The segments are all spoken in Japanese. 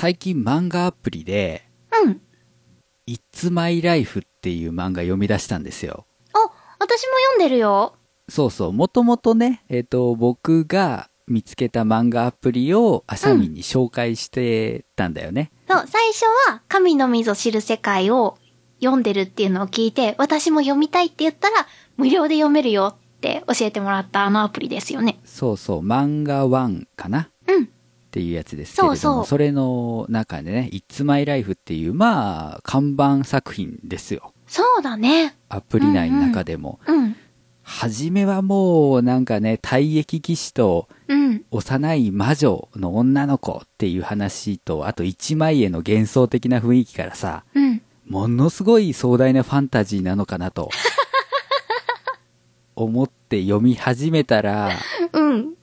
最近漫画アプリで、うん。It's My Life っていう漫画読み出したんですよ。あ、私も読んでるよ。そうそう、もともとね、えっ、と、僕が見つけた漫画アプリをアシャミンに紹介してたんだよね。そう、最初は、神の溝知る世界を読んでるっていうのを聞いて、私も読みたいって言ったら、無料で読めるよって教えてもらったあのアプリですよね。そうそう、漫画1かなうん。っていうやつですけれども、そうそうれの中でね、It's My Life っていう、まあ、看板作品ですよ。そうだね。アプリ内の中でも。うん。初めはもう、なんかね、退役騎士とうん。幼い魔女の女の子っていう話と、あと一枚絵の幻想的な雰囲気からさ、うん。ものすごい壮大なファンタジーなのかなと、思って読み始めたら、うん。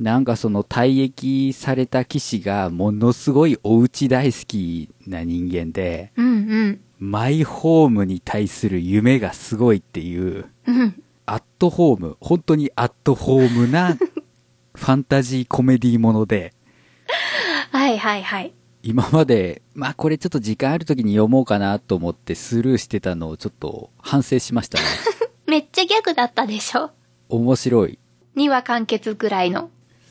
なんかその退役された騎士がものすごいお家大好きな人間で、うん。うん。マイホームに対する夢がすごいっていう、うん。アットホーム、本当にアットホームな ファンタジーコメディもので、はいはいはい。今まで、まあこれちょっと時間ある時に読もうかなと思ってスルーしてたのをちょっと反省しましたね。めっちゃギャグだったでしょ？面白い。?2 話完結ぐらいの。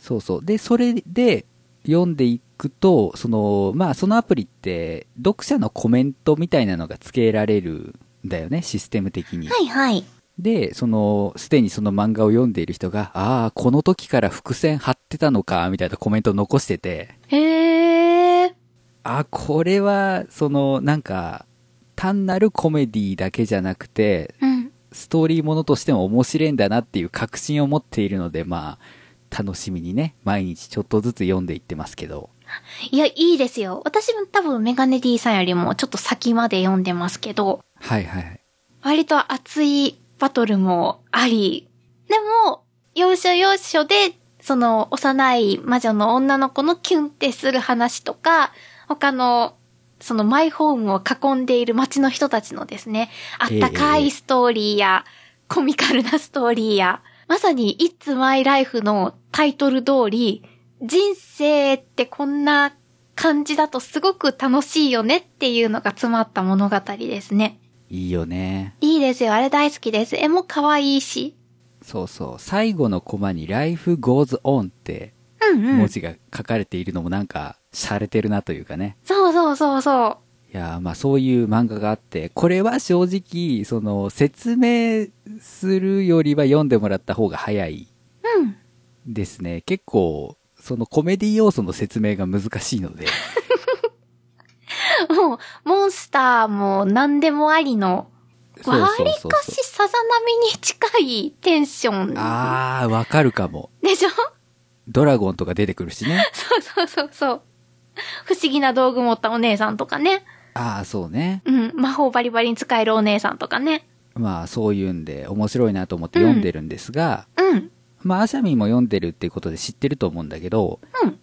そうそう。で、それで読んでいくと、その、まあそのアプリって読者のコメントみたいなのが付けられるんだよね、システム的に。はいはい。で、その、すでにその漫画を読んでいる人が、ああ、この時から伏線張ってたのか、みたいなコメントを残してて、へー。あ、これは、その、なんか、単なるコメディだけじゃなくて、うん。ストーリーものとしても面白いんだなっていう確信を持っているので、まあ、楽しみにね、毎日ちょっとずつ読んでいってますけど。いや、いいですよ。私も多分メガネ D さんよりもちょっと先まで読んでますけど、はいはいはい。割と熱いバトルもあり、でも、要所要所で、その幼い魔女の女の子のキュンってする話とか、他の、そのマイホームを囲んでいる街の人たちのですね、あったかいストーリーや、コミカルなストーリーや、まさに It's My Life のタイトル通り、人生ってこんな感じだとすごく楽しいよねっていうのが詰まった物語ですね。いいよね。いいですよ。あれ大好きです。絵も可愛いし。そうそう。最後のコマに Life Goes On って。文字が書かれているのもなんか、洒落てるなというかね。そうそうそうそいやーまあそういう漫画があって、これは正直、その説明するよりは読んでもらった方が早いううん。ですね。結構、そのコメディ要素の説明が難しいので、もう、モンスターも何でもありの、わりかしさざ波に近いテンション。あー、わかるかも。でしょ？ドラゴンとか出てくるしね。そうそうそうそう。不思議な道具持ったお姉さんとかね。あー、そうね。うん。魔法バリバリに使えるお姉さんとかね。まあそういうんで面白いなと思って読んでるんですが、うん。まあアシャミンも読んでるっていうことで知ってると思うんだけど、うん。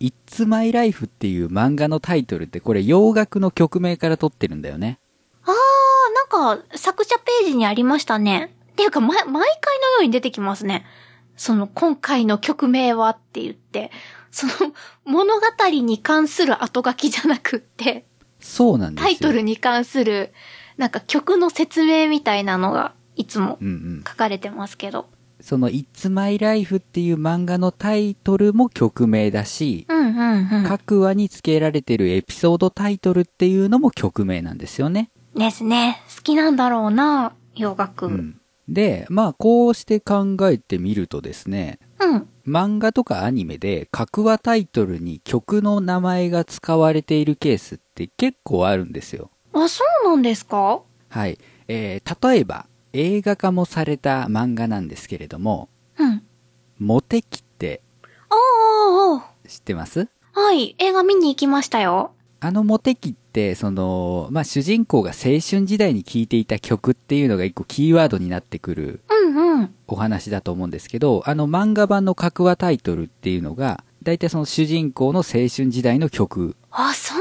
It's My Life っていう漫画のタイトルってこれ洋楽の曲名から取ってるんだよね。あー、なんか、作者ページにありましたね。っていうか、ま、毎回のように出てきますね。その、今回の曲名はって言って、その、物語に関する後書きじゃなくって、そうなんですよ。タイトルに関する、なんか曲の説明みたいなのが、いつもうんうん。書かれてますけど。その It's My Life っていう漫画のタイトルも曲名だし、うんうんうん。各話に付けられてるエピソードタイトルっていうのも曲名なんですよね。ですね。好きなんだろうな、洋楽。ううん。ん。で、まあこうして考えてみるとですね、漫画とかアニメで各話タイトルに曲の名前が使われているケースって結構あるんですよ。あ、そうなんですか？はい。えー、例えば映画化もされた漫画なんですけれども、うん。モテキっておーおーおー知ってます？はい、映画見に行きましたよ。あのモテキって、その、まあ、主人公が青春時代に聴いていた曲っていうのが一個キーワードになってくるうんうん。お話だと思うんですけど、あの漫画版の各話タイトルっていうのが、だいたいその主人公の青春時代の曲あ、そう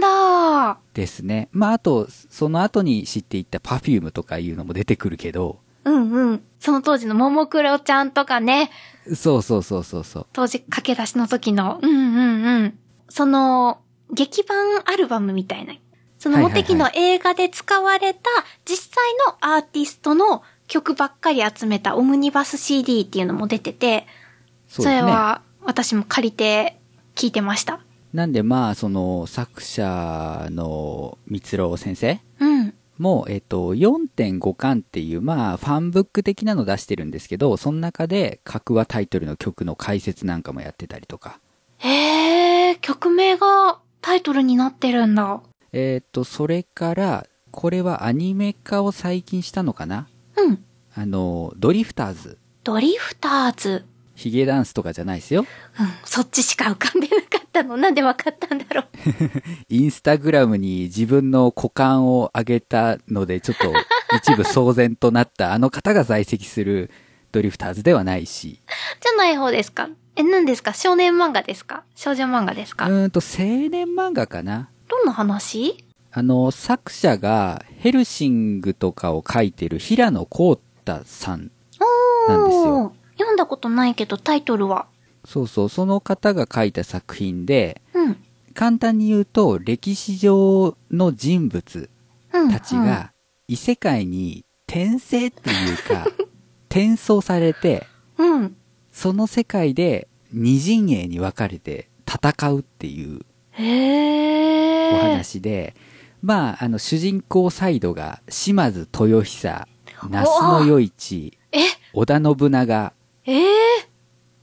なんだ。ですね。まあ、あと、その後に知っていった Perfume とかいうのも出てくるけど、うんうん。その当時のももクロちゃんとかね、そうそうそうそうそう。当時駆け出しの時の、うんうんうん。その、劇版アルバムみたいな。そのモテキの映画で使われた実際のアーティストの曲ばっかり集めたオムニバス CD っていうのも出てて、そ,、れは私も借りて聞いてました。なんでまあ、その作者の三郎先生うん。も、えっと、4.5巻っていう、まあ、ファンブック的なの出してるんですけど、その中で、各話タイトルの曲の解説なんかもやってたりとか。へえ、曲名がタイトルになってるんだ。えっと、それから、これはアニメ化を最近したのかなうん。あの、ドリフターズ。ドリフターズ。ヒゲダンスとかじゃないですよ。うん、そっちしか浮かんでなかったの。なんでわかったんだろう。インスタグラムに自分の股間を上げたので、ちょっと一部騒然となったあの方が在籍するドリフターズではないし。じゃない方ですかえ、何ですか？少年漫画ですか？少女漫画ですか？うんと、青年漫画かなどんな話？あの、作者がヘルシングとかを書いてる平野幸太さんなんですよ。読んだことないけどタイトルは。そうそう、その方が書いた作品で、うん、簡単に言うと、歴史上の人物たちが異世界に転生っていうか、転送されて、うん、その世界で二陣営に分かれて戦うっていうお話で、まあ、あの、主人公サイドが島津豊久、那須の与一、織田信長、えー、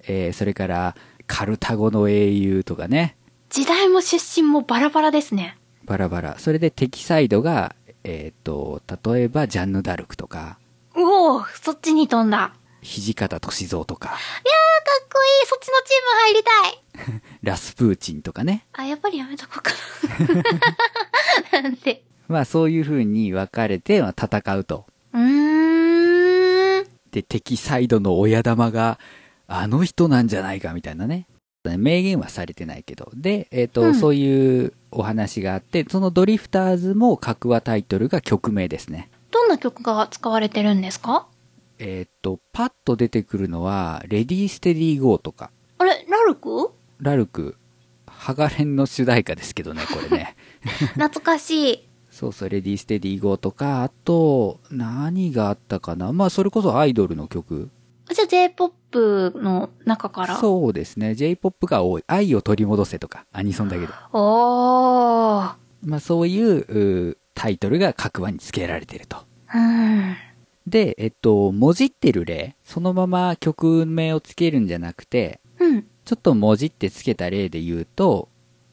えー、それから、カルタゴの英雄とかね。時代も出身もバラバラですね。バラバラ。それで敵サイドが、えっ、ー、と、例えばジャンヌ・ダルクとか。おおそっちに飛んだ。土方歳三とか。いやー、かっこいいそっちのチーム入りたい ラスプーチンとかね。あ、やっぱりやめとこうかな。なんで。まあそういう風に分かれて、まあ、戦うと。うーん。で、敵サイドの親玉が、あの人なんじゃないかみたいなね。明言はされてないけど。で、えっ、ー、と、うん、そういうお話があって、そのドリフターズも各話タイトルが曲名ですね。どんな曲が使われてるんですか？えっ、ー、と、パッと出てくるのは、レディーステディーゴーとか。あれ、ラルク？ラルク。ハガレンの主題歌ですけどね、これね。懐かしい。そうそう、レディーステディーゴーとか、あと、何があったかな？まあ、それこそアイドルの曲。じゃあ J-POP の中から？そうですね。J-POP が多い。愛を取り戻せとか、アニソンだけど。おー。まあそういうタイトルが各話に付けられてると。うん。で、えっと、もじってる例、そのまま曲名を付けるんじゃなくて、うん。ちょっともじって付けた例で言うと、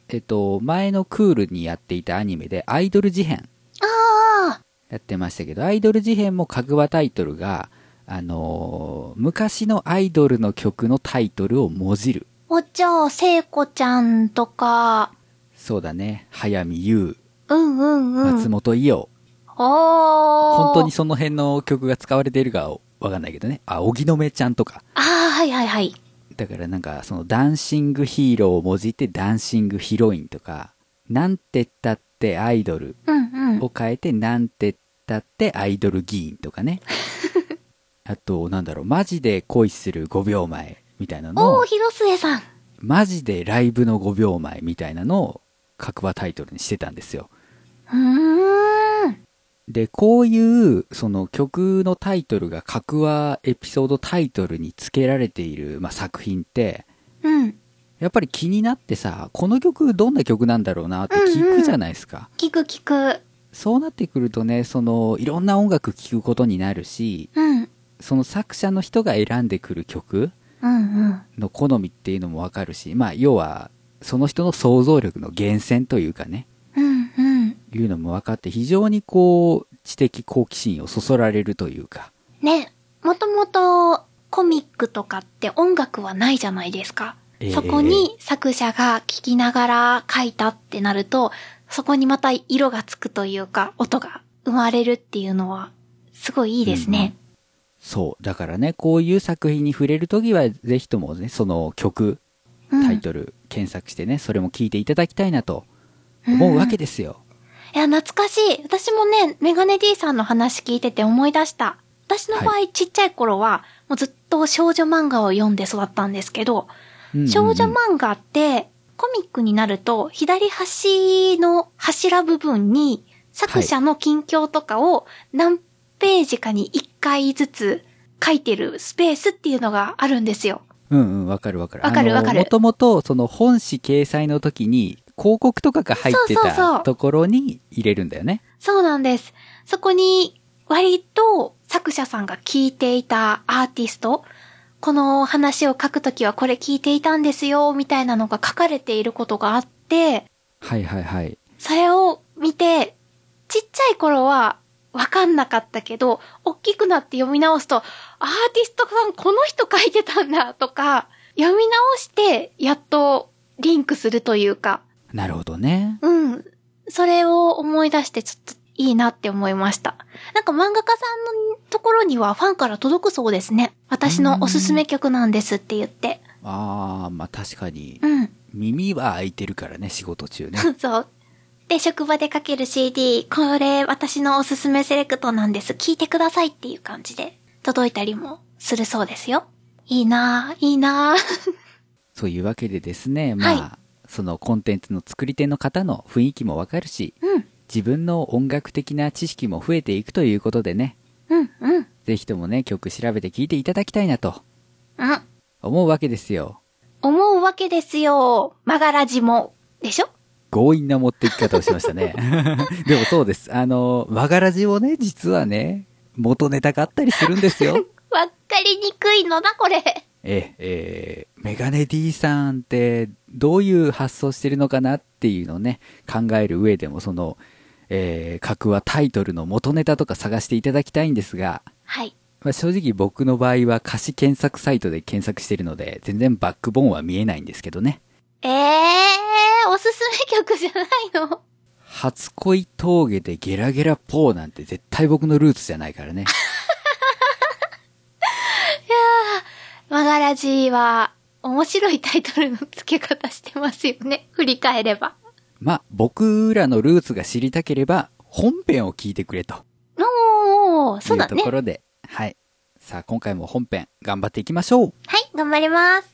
えっと、前のクールにやっていたアニメでアイドル事変。ああやってましたけど、アイドル事変も各話タイトルが、あのー、昔のアイドルの曲のタイトルをもじる。おじゃあ、聖子ちゃんとか。そうだね。早見優。うんうんうん。松本伊代。お本当にその辺の曲が使われているかわかんないけどね。あ、荻野目ちゃんとか。ああ、はいはいはい。だからなんか、そのダンシングヒーローをもじってダンシングヒロインとか、なんて言ったってアイドルを変えて、なんて言ったってアイドル議員とかね。あと、なんだろう、マジで恋する5秒前みたいなのを。おー、広末さん。マジでライブの5秒前みたいなのを各話タイトルにしてたんですよ。うーん。で、こういう、その曲のタイトルが各話エピソードタイトルに付けられている、まあ、作品って、うん。やっぱり気になってさ、この曲どんな曲なんだろうなって聞くじゃないですか。うんうん、聞く聞く。そうなってくるとね、その、いろんな音楽聴くことになるし、うん。その作者の人が選んでくる曲の好みっていうのもわかるし、まあ、要は、その人の想像力の源泉というかね、いうのも分かって、非常にこう、知的好奇心をそそられるというか。ね、もともとコミックとかって音楽はないじゃないですか。えー、そこに作者が聴きながら書いたってなると、そこにまた色がつくというか、音が生まれるっていうのは、すごいいいですね。うんそう。だからね、こういう作品に触れるときは、ぜひともね、その曲、タイトル、検索してね、それも聞いていただきたいなと思うわけですよ。いや、懐かしい。私もね、メガネ D さんの話聞いてて思い出した。私の場合、はい、ちっちゃい頃は、もうずっと少女漫画を読んで育ったんですけど、うんうんうん、少女漫画って、コミックになると、左端の柱部分に、作者の近況とかを何ページかに1回ずつ書いてるスペースっていうのがあるんですよ。うんうん、わかるわかる。わかるわかるもともと、その本誌掲載の時に、広告とかが入ってたところに入れるんだよね。そうなんです。そこに、割と作者さんが聞いていたアーティスト、この話を書くときはこれ聞いていたんですよ、みたいなのが書かれていることがあって、はいはいはい。それを見て、ちっちゃい頃はわかんなかったけど、大きくなって読み直すと、アーティストさんこの人書いてたんだとか、読み直してやっとリンクするというか、なるほどね。うん。それを思い出してちょっといいなって思いました。なんか漫画家さんのところにはファンから届くそうですね。私のおすすめ曲なんですって言って。あー、まあ確かに。うん。耳は開いてるからね、仕事中ね。そう。で、職場でかける CD、これ私のおすすめセレクトなんです。聞いてくださいっていう感じで届いたりもするそうですよ。いいなぁ、いいなぁ。そういうわけでですね、まあ、はそのコンテンツの作り手の方の雰囲気もわかるし、うん、自分の音楽的な知識も増えていくということでね、うん、うん、ぜひともね、曲調べて聴いていただきたいなとうん。思うわけですよ。思うわけですよ。マガラジも。でしょ？強引な持っていき方をしましたね。でもそうです。あの、和がらじをね、実はね、元ネタがあったりするんですよ。わかりにくいのだ、これ。え、えー、メガネ D さんってどういう発想してるのかなっていうのをね、考える上でもその、えー、格はタイトルの元ネタとか探していただきたいんですが、はい。まあ、正直僕の場合は歌詞検索サイトで検索してるので、全然バックボーンは見えないんですけどね。ええー、おすすめ曲じゃないの？初恋峠でゲラゲラポーなんて絶対僕のルーツじゃないからね。マガラジは、面白いタイトルの付け方してますよね。振り返れば。まあ、僕らのルーツが知りたければ、本編を聞いてくれとおー、そうだね。ところで、はい。さあ、今回も本編頑張っていきましょう。はい、頑張ります。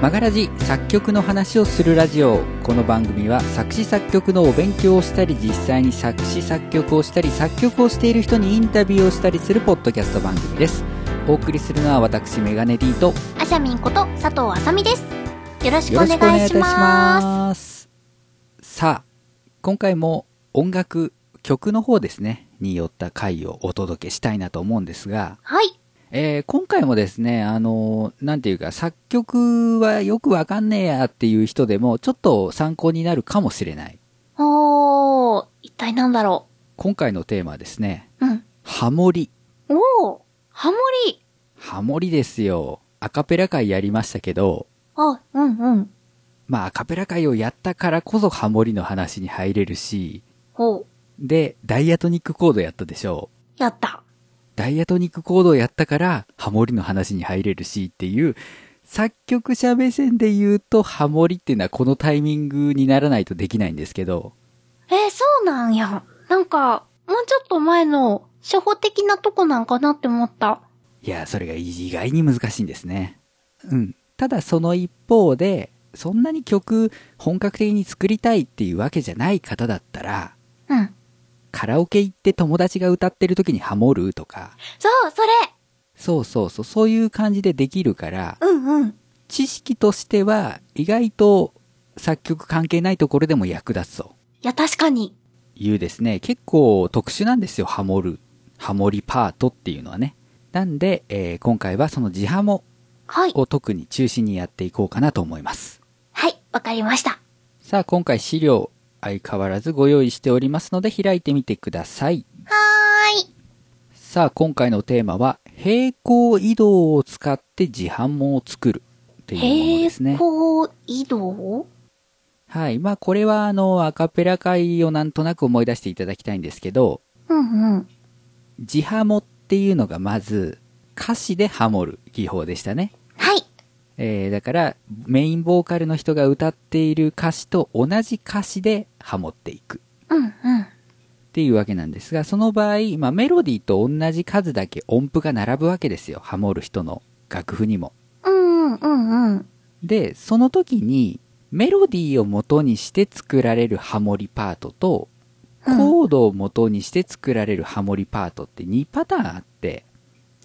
マガラジ作曲の話をするラジオこの番組は作詞作曲のお勉強をしたり実際に作詞作曲をしたり作曲をしている人にインタビューをしたりするポッドキャスト番組ですお送りするのは私メガネ D とあしゃみんこと佐藤あさみです。よろしくおよろしくお願願いし。ますさあ今回も音楽曲の方ですねによった回をお届けしたいなと思うんですがはい。えー今回もですね、あのーなんていうか、作曲はよくわかんねえやっていう人でも、ちょっと参考になるかもしれない。おー、一体なんだろ今回のテーマはですね、う。うん。ハモリ。おー、ハモリ。ハモリですよ。アカペラ会やりましたけど、あ、うんうん。まあアカペラ会をやったからこそハモリの話に入れるし、ほう。で、ダイアトニックコードやったでしょう。やった。ダイアトニックコードをやったから、ハモリの話に入れるしっていう、作曲者目線で言うと、ハモリっていうのはこのタイミングにならないとできないんですけど、えーそうなんや。なんか、もうちょっと前の初歩的なとこなんかなって思った。いや、それが意外に難しいんですね。うん。ただその一方で、そんなに曲本格的に作りたいっていうわけじゃない方だったら、うん。カラオケ行って友達が歌ってる時にハモるとか、そう、それそうそうそう、そういう感じでできるから、うんうん。知識としては意外と作曲関係ないところでも役立つといや、確かに。いうですね、結構特殊なんですよ、ハモる。ハモリパートっていうのはね。なんで、えー今回はその自ハモはい。を特に中心にやっていこうかなと思います。はい、わかりました。さあ、今回資料相変わらずご用意しておりますので開いてみてください。はーい。さあ、今回のテーマは、平行移動を使って自ハモを作るっていうものですね。平行移動？はい。まあ、これはあの、アカペラ会をなんとなく思い出していただきたいんですけど、うんうん。自ハモっていうのがまず、歌詞でハモる技法でしたね。はい。えー、だから、メインボーカルの人が歌っている歌詞と同じ歌詞でハモっていく。うんうん。っていうわけなんですが、その場合、まあ、メロディーと同じ数だけ音符が並ぶわけですよ。ハモる人の楽譜にも。うんうんうん。で、その時に、メロディーを元にして作られるハモリパートと、コードを元にして作られるハモリパートって2パターンあって。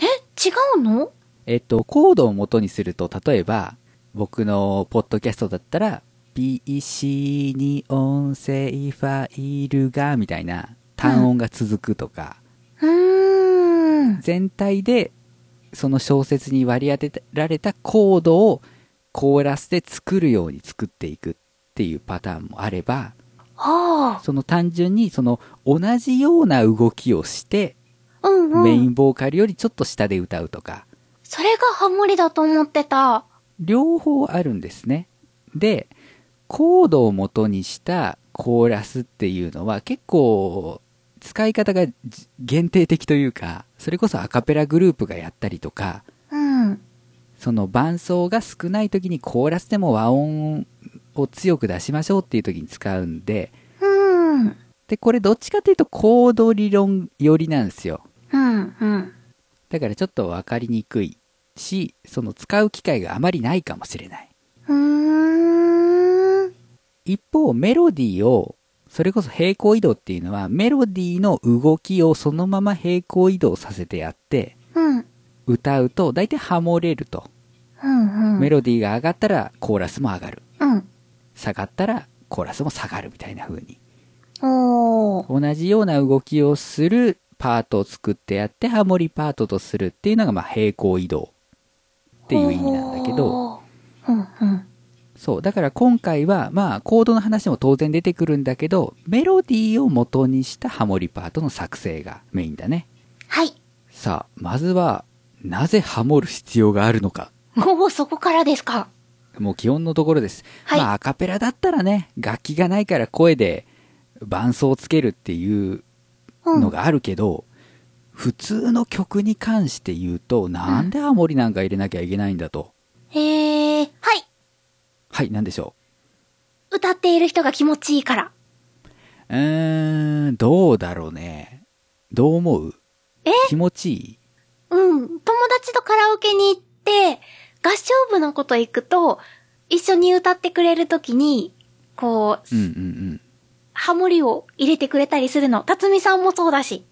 え？違うの？えっと、コードを元にすると、例えば、僕のポッドキャストだったら、PC に音声ファイルが、みたいな単音が続くとか、うん、全体でその小説に割り当てられたコードをコーラスで作るように作っていくっていうパターンもあれば、その単純にその同じような動きをして、うんうん、メインボーカルよりちょっと下で歌うとか。それがハモリだと思ってた。両方あるんですね。で、コードを元にしたコーラスっていうのは結構使い方が限定的というか、それこそアカペラグループがやったりとか、うん、その伴奏が少ない時にコーラスでも和音を強く出しましょうっていう時に使うんで、うん、で、これどっちかというとコード理論寄りなんですよ。うんうん、だからちょっと分かりにくいし、その使う機会があまりないかもしれない。一方、メロディーをそれこそ平行移動っていうのはメロディーの動きをそのまま平行移動させてやって、うん、歌うと大体ハモれると、うんうん、メロディーが上がったらコーラスも上がる、うん、下がったらコーラスも下がるみたいな風に。同じような動きをするパートを作ってやってハモリパートとするっていうのがまあ平行移動っていう意味なんだけど、うんうんそう。だから今回は、まあ、コードの話も当然出てくるんだけど、メロディーを元にしたハモリパートの作成がメインだね。はい。さあ、まずは、なぜハモる必要があるのか。もうそこからですか。もう基本のところです。はい、まあ、アカペラだったらね、楽器がないから声で伴奏をつけるっていうのがあるけど、うん、普通の曲に関して言うと、なんでハモリなんか入れなきゃいけないんだと。へえ、はい。はい、なんでしょう？歌っている人が気持ちいいから。うーん、どうだろうね。どう思う？え？気持ちいい？うん。友達とカラオケに行って、合唱部のこと行くと、一緒に歌ってくれるときに、こう、うんうんうん。ハモリを入れてくれたりするの。辰巳さんもそうだし。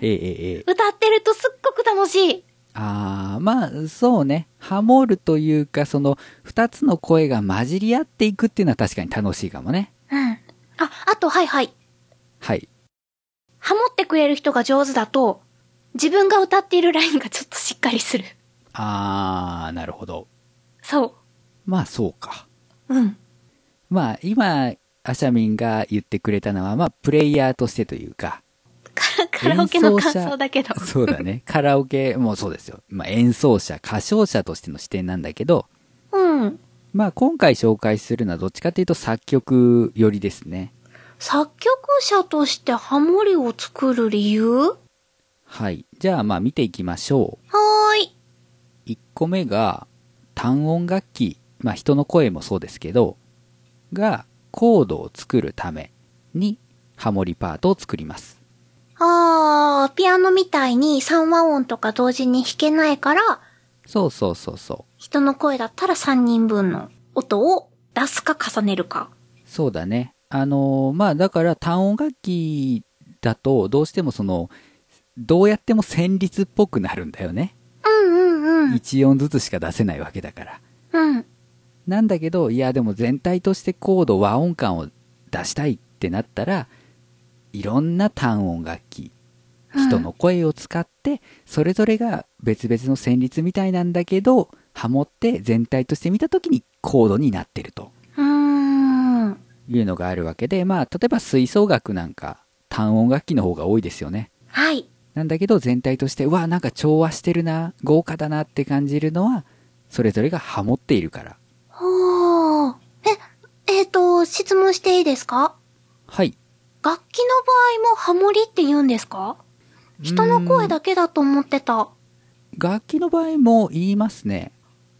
ええええ。歌ってるとすっごく楽しい。ああ、まあ、そうね。ハモるというか、その、二つの声が混じり合っていくっていうのは確かに楽しいかもね。うん。あ、あと、はいはい。はい。ハモってくれる人が上手だと、自分が歌っているラインがちょっとしっかりする。あー、なるほど。そう。まあ、そうか。うん。まあ、今、アシャミンが言ってくれたのは、まあ、プレイヤーとしてというか、カラオケの感想だけど。そうだね。カラオケもそうですよ。まあ、演奏者、歌唱者としての視点なんだけど、うん。まあ、今回紹介するのはどっちかというと作曲寄りですね。作曲者としてハモリを作る理由？はい。じゃあ、まあ見ていきましょう。はーい。1個目が、単音楽器、まあ人の声もそうですけど、が、コードを作るために、ハモリパートを作ります。あー、ピアノみたいに3和音とか同時に弾けないから、そうそうそうそう。人の声だったら3人分の音を出すか重ねるか。そうだね。あのー、まあだから単音楽器だとどうしてもその、どうやっても旋律っぽくなるんだよね。うんうんうん。1音ずつしか出せないわけだから。うん。なんだけど、いやでも全体としてコード、和音感を出したいってなったら、いろんな単音楽器、人の声を使って、それぞれが別々の旋律みたいなんだけど、ハモって全体として見た時にコードになってると。いうのがあるわけで、まあ、例えば吹奏楽なんか単音楽器の方が多いですよね。はい。なんだけど全体として、うわ、なんか調和してるな、豪華だなって感じるのは、それぞれがハモっているから。はあ。え、えっ、ー、と、質問していいですか？はい。楽器の場合もハモリって言うんですか？人の声だけだと思ってた。楽器の場合も言いますね。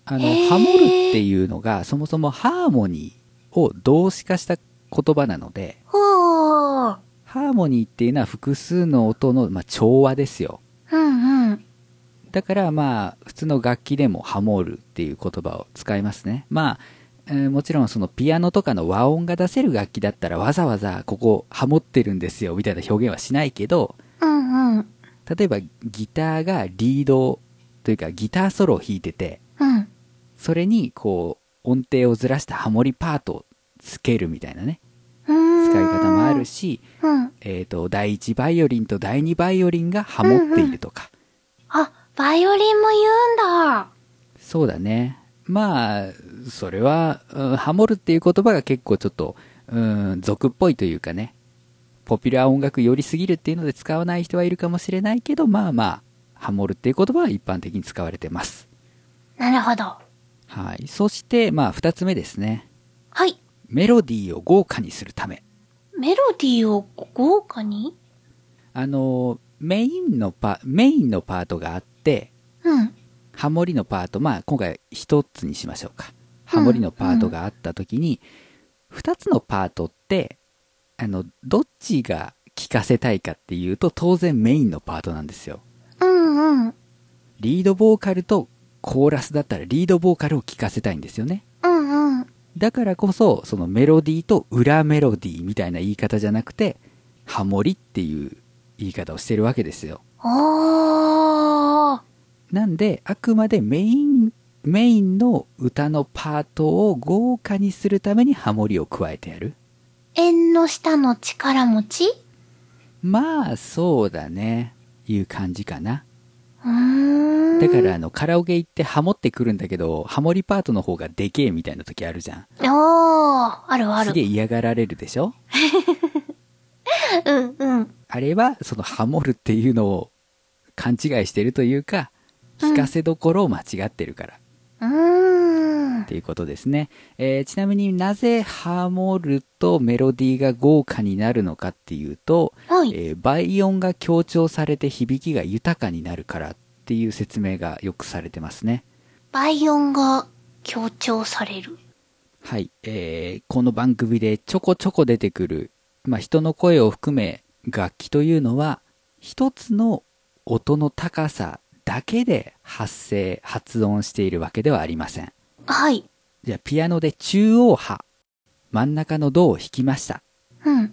あの、ハモるっていうのが、そもそもハーモニーを動詞化した言葉なので、ほうハーモニーっていうのは複数の音の、まあ、調和ですよ。うんうん。だからまあ、普通の楽器でもハモるっていう言葉を使いますね。まあ、えー、もちろんそのピアノとかの和音が出せる楽器だったらわざわざここハモってるんですよみたいな表現はしないけど、うんうん。例えばギターがリードというかギターソロを弾いてて、うん、それにこう音程をずらしたハモリパートをつけるみたいなね。使い方もあるし、うん、えっ、ー、と、第1バイオリンと第2バイオリンがハモっているとか。うんうん、あ、バイオリンも言うんだ。そうだね。まあ、それは、うん、ハモるっていう言葉が結構ちょっと、うん、俗っぽいというかね、ポピュラー音楽寄りすぎるっていうので使わない人はいるかもしれないけど、まあまあ、ハモるっていう言葉は一般的に使われてます。なるほど。はい。そして、まあ、二つ目ですね。はい。メロディーを豪華にするため。メロディーを豪華に？あの、メインのパ、メインのパートがあって、うん。ハモリのパート、まあ、今回一つにしましょうか。ハモリのパートがあった時に、二、うん、つのパートって、あの、どっちが聴かせたいかっていうと、当然メインのパートなんですよ。うんうん。リードボーカルとコーラスだったらリードボーカルを聴かせたいんですよね。うんうん。だからこそ、そのメロディーと裏メロディーみたいな言い方じゃなくて、ハモリっていう言い方をしてるわけですよ。あなんで、あくまでメイン、メインの歌のパートを豪華にするためにハモリを加えてやる。縁の下の力持ち？まあ、そうだね。いう感じかな。だからあのカラオケ行ってハモってくるんだけど、ハモリパートの方がでけえみたいな時あるじゃん。おー、あるある。すげえ嫌がられるでしょ？うんうん。あれはそのハモるっていうのを勘違いしてるというか、聞かせどころを間違ってるから。うん。っていうことですね。えー、ちなみになぜハモるとメロディーが豪華になるのかっていうと、はい、えー、倍音が強調されて響きが豊かになるからっていう説明がよくされてますね。倍音が強調される？はい。えー、この番組でちょこちょこ出てくる、まあ、人の声を含め楽器というのは、一つの音の高さだけで発声、発音しているわけではありません。はい。じゃあ、ピアノで中央波、真ん中のドを弾きました。うん。っ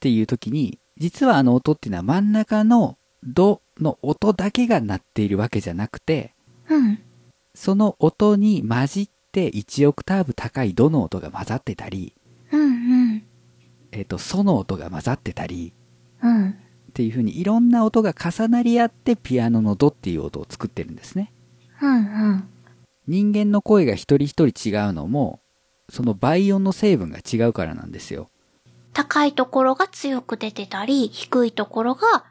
ていう時に、実はあの音っていうのは真ん中のドの音だけが鳴っているわけじゃなくて、うん。その音に混じって1オクターブ高いドの音が混ざってたり、うんうん。えっ、と、ソの音が混ざってたり、うん。っていう風にいろんな音が重なり合ってピアノのドっていう音を作ってるんですね。うんうん。人間の声が一人一人違うのも、その倍音の成分が違うからなんですよ。高いところが強く出てたり、低いところが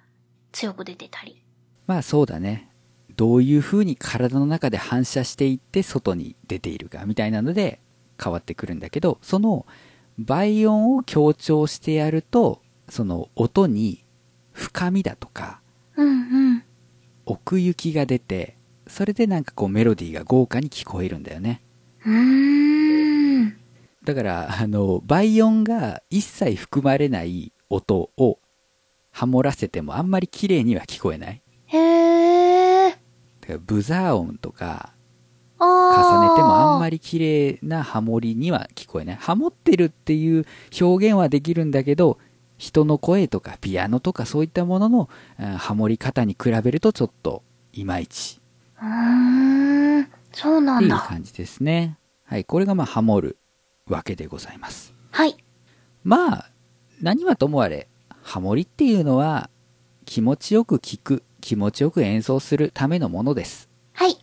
強く出てたり。まあそうだね。どういう風に体の中で反射していって外に出ているかみたいなので変わってくるんだけど、その倍音を強調してやると、その音に深みだとか、うんうん、奥行きが出て、それでなんかこうメロディーが豪華に聞こえるんだよね。だから、あの、倍音が一切含まれない音をハモらせてもあんまり綺麗には聞こえない。へー。だからブザー音とか、重ねてもあんまり綺麗なハモリには聞こえない。ハモってるっていう表現はできるんだけど、人の声とかピアノとかそういったものの、ハモり方に比べるとちょっといまいち。うーん、そうなんだ。っていう感じですね。はい、これがまあハモるわけでございます。はい。まあ、何はともあれ、ハモリっていうのは気持ちよく聴く、気持ちよく演奏するためのものです。はい。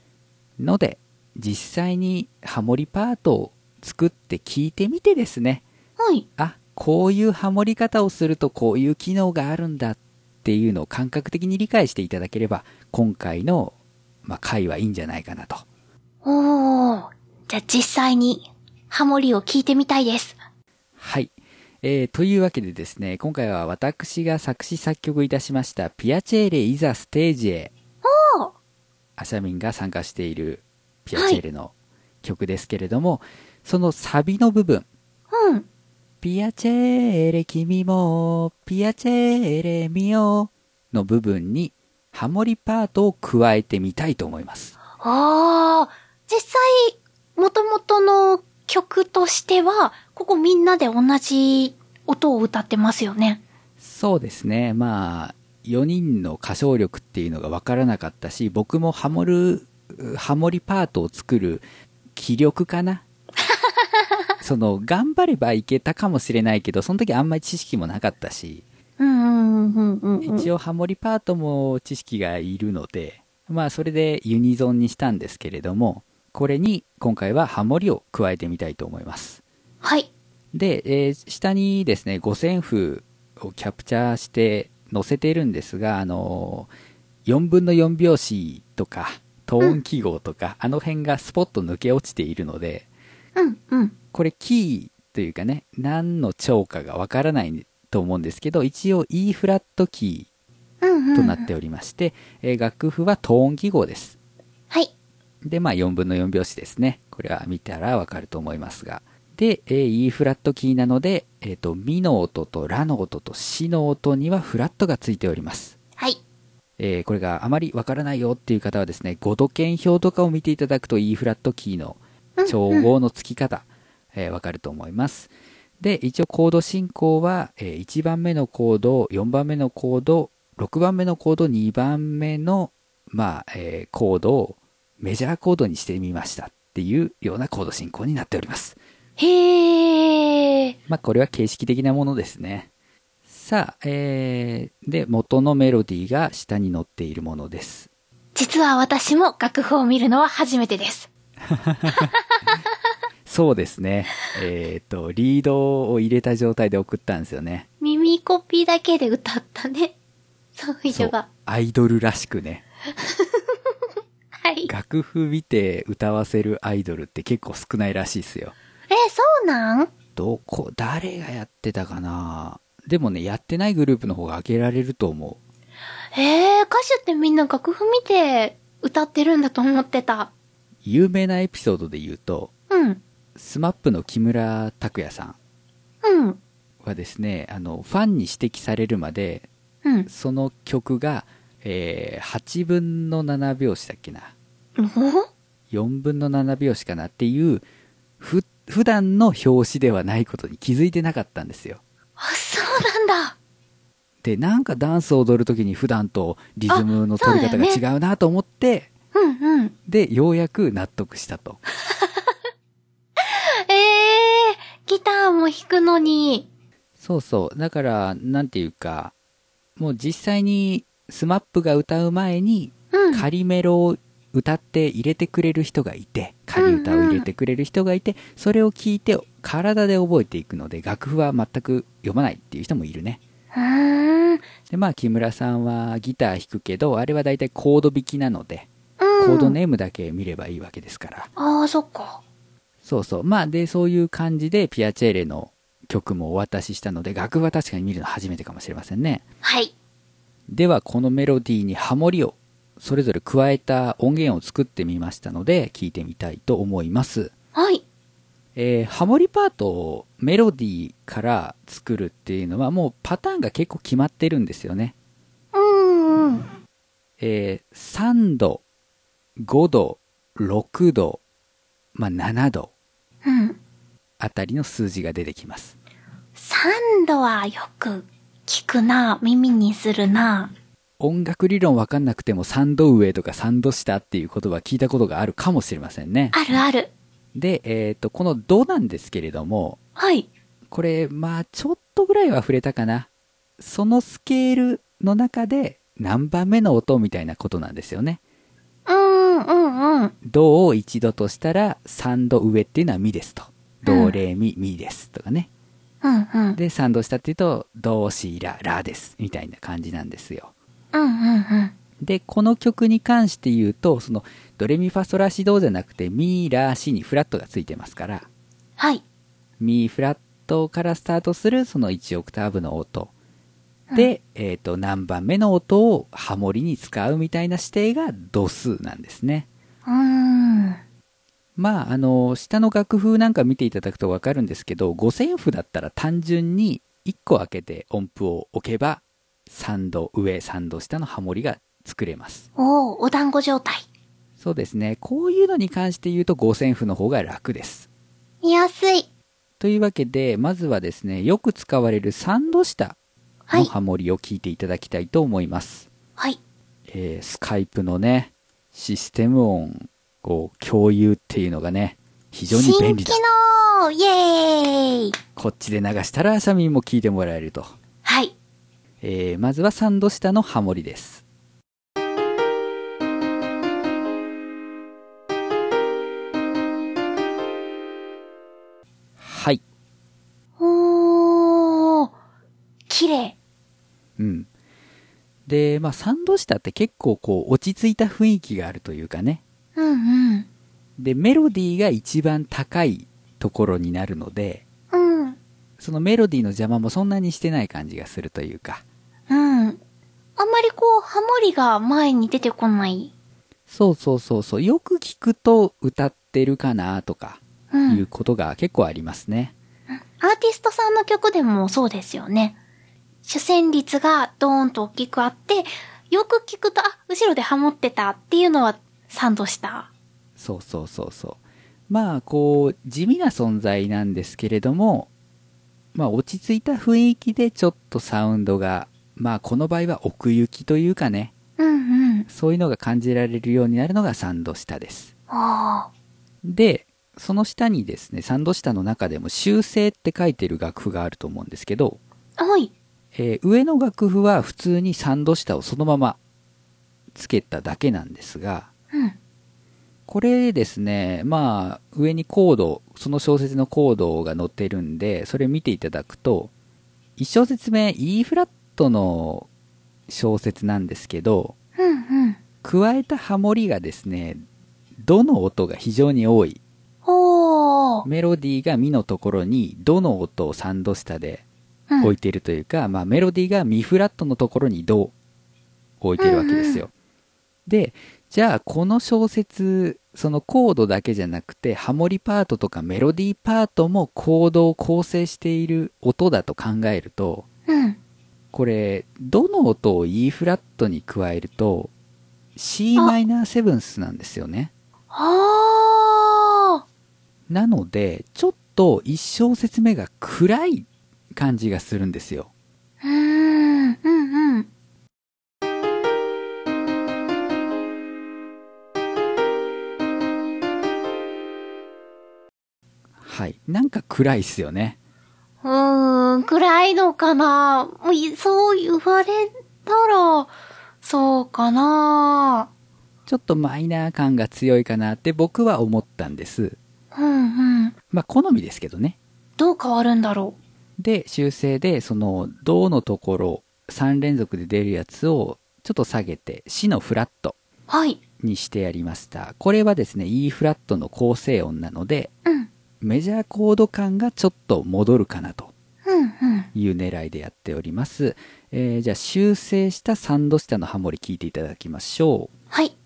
ので、実際にハモリパートを作って聴いてみてですね。はい。あ、こういうハモり方をするとこういう機能があるんだっていうのを感覚的に理解していただければ、今回の、まあ、回はいいんじゃないかなと。おー。じゃあ実際にハモリを聞いてみたいです。はい。えー、というわけでですね、今回は私が作詞作曲いたしましたピアチェーレいざステージへ。おアシャミンが参加しているピアチェーレの曲ですけれども、はい、そのサビの部分。うん。ピアチェーレ君も、ピアチェーレミオの部分にハモリパートを加えてみたいと思います。ああ、実際、元々の曲としては、ここみんなで同じ音を歌ってますよね。そうですね。まあ、4人の歌唱力っていうのが分からなかったし、僕もハモる、ハモリパートを作る気力かな その、頑張ればいけたかもしれないけど、その時あんまり知識もなかったし、一応ハモリパートも知識がいるので、まあそれでユニゾンにしたんですけれども、これに今回はハモリを加えてみたいと思います。はい。で、えー、下にですね、五線譜をキャプチャーして載せているんですが、あのー、4分の4拍子とか、トーン記号とか、うん、あの辺がスポッと抜け落ちているので、うんうん。これキーというかね、何の調かがわからないと思うんですけど、一応 E フラットキーとなっておりまして、うんうん、え楽譜はトーン記号です。はい。で、まあ4分の4拍子ですね。これは見たらわかると思いますが。で、えー、E フラットキーなので、えっ、ー、と、ミの音とラの音とシの音にはフラットがついております。はい。えー、これがあまりわからないよっていう方はですね、5度鍵表とかを見ていただくと E フラットキーの調合の付き方、わ、えー、かると思います。で、一応コード進行は、えー、1番目のコード、4番目のコード、6番目のコード、2番目の、まあ、えー、コードをメジャーコードにしてみましたっていうようなコード進行になっております。へー。まあ、これは形式的なものですね。さあ、えー、で、元のメロディーが下に載っているものです。実は私も楽譜を見るのは初めてです。そうですね。えっ、ー、と、リードを入れた状態で送ったんですよね。耳コピーだけで歌ったね。そういえば。アイドルらしくね。はい。楽譜見て歌わせるアイドルって結構少ないらしいですよ。え、そうなん？どこ、誰がやってたかな？でもね、やってないグループの方が挙げられると思う。えー、歌手ってみんな楽譜見て歌ってるんだと思ってた。有名なエピソードで言うと、うん。スマップの木村拓哉さん。うん。はですね、あの、ファンに指摘されるまで、うん。その曲が、えー、8分の7拍子だっけな。4分の7拍子かなっていう、ふ、普段の表紙ではないことに気づいてなかったんですよ。あ、そうなんだ。で、なんかダンスを踊るときに普段とリズムの取り方が違うなと思って、うんうん。で、ようやく納得したと。え えー、ギターも弾くのに。そうそう。だから、なんていうか、もう実際に SMAP が歌う前に、仮メロを歌って入れてくれる人がいて、仮歌を入れてくれる人がいて、うんうん、それを聞いて体で覚えていくので、楽譜は全く読まないっていう人もいるね。で、まあ、木村さんはギター弾くけど、あれはだいたいコード弾きなので、うん、コードネームだけ見ればいいわけですから。ああ、そっか。そうそう。まあ、で、そういう感じで、ピアチェーレの曲もお渡ししたので、楽譜は確かに見るの初めてかもしれませんね。はい。では、このメロディーにハモリをそれぞれ加えた音源を作ってみましたので、聞いてみたいと思います。はい。えー、ハモリパートをメロディーから作るっていうのはもうパターンが結構決まってるんですよね。うんうん。えー、3度、5度、6度、まあ、7度。うん。あたりの数字が出てきます。3度はよく聞くな、耳にするな。音楽理論わかんなくても3度上とか3度下っていう言葉聞いたことがあるかもしれませんね。あるある。で、えっ、ー、と、このドなんですけれども、はい。これ、まあ、ちょっとぐらいは触れたかな。そのスケールの中で何番目の音みたいなことなんですよね。うんうんうん。ドを1度としたら3度上っていうのはミですと。ド、レ、ミ、ミですとかね。うんうん。で、3度下っていうと、ド、シ、ラ、ラです。みたいな感じなんですよ。うんうんうん。で、この曲に関して言うと、その、ドレミファソラシドじゃなくて、ミーラーシにフラットがついてますから、はい。ミーフラットからスタートするその1オクターブの音。で、うん、えっ、ー、と、何番目の音をハモリに使うみたいな指定が度数なんですね。うん。まあ、あの、下の楽譜なんか見ていただくとわかるんですけど、五線譜だったら単純に1個開けて音符を置けば、3度上、3度下のハモリが作れます。おお、お団子状態。そうですね。こういうのに関して言うと五線譜の方が楽です。見やすい。というわけで、まずはですね、よく使われる3度下のハモリを聞いていただきたいと思います。はい。えー、スカイプのね、システム音こう、共有っていうのがね、非常に便利だ。新機能イエーイこっちで流したら、シャミンも聞いてもらえると。はい。えー、まずは3度下のハモリです。綺麗。うん。で、まあ、3度下って結構こう、落ち着いた雰囲気があるというかね。うんうん。で、メロディーが一番高いところになるので、うん。そのメロディーの邪魔もそんなにしてない感じがするというか。うん。あんまりこう、ハモリが前に出てこない。そうそうそうそう。よく聞くと歌ってるかなとか、いうことが結構ありますね、うん。アーティストさんの曲でもそうですよね。主旋律がドーンと大きくあって、よく聞くと、あ、後ろでハモってたっていうのはサンドした。そうそうそうそう。まあ、こう、地味な存在なんですけれども、まあ、落ち着いた雰囲気でちょっとサウンドが、まあ、この場合は奥行きというかね、うんうん、そういうのが感じられるようになるのがサンド下です。で、その下にですね、サンド下の中でも修正って書いてる楽譜があると思うんですけど、はい。えー、上の楽譜は普通にサンド下をそのままつけただけなんですが、うん、これですね、まあ、上にコード、その小説のコードが載ってるんで、それ見ていただくと、1小節目 E フラットの小説なんですけど、うんうん、加えたハモリがですね、どの音が非常に多い。メロディーがミのところに、どの音を3度下で置いてるというか、うん、まあメロディーがミフラットのところにドを置いてるわけですよ。うんうん、で、じゃあこの小説、そのコードだけじゃなくて、ハモリパートとかメロディーパートもコードを構成している音だと考えると、うん、これ、どの音を E フラットに加えると、c マイナーセブンスなんですよね。なので、ちょっと一小節目が暗い感じがするんですよ。うん、うん、うん。はい。なんか暗いっすよね。うーん、暗いのかなもう、そう言われたら、そうかなちょっとマイナー感が強いかなって僕は思ったんです。うんうん。まあ、好みですけどね。どう変わるんだろう。で、修正で、その、銅のところ、3連続で出るやつを、ちょっと下げて、死のフラット。はい。にしてやりました。これはですね、E フラットの構成音なので、うん。メジャーコード感がちょっと戻るかなという狙いでやっております。えー、じゃあ修正した3度下のハモリ聞いていただきましょう。はい。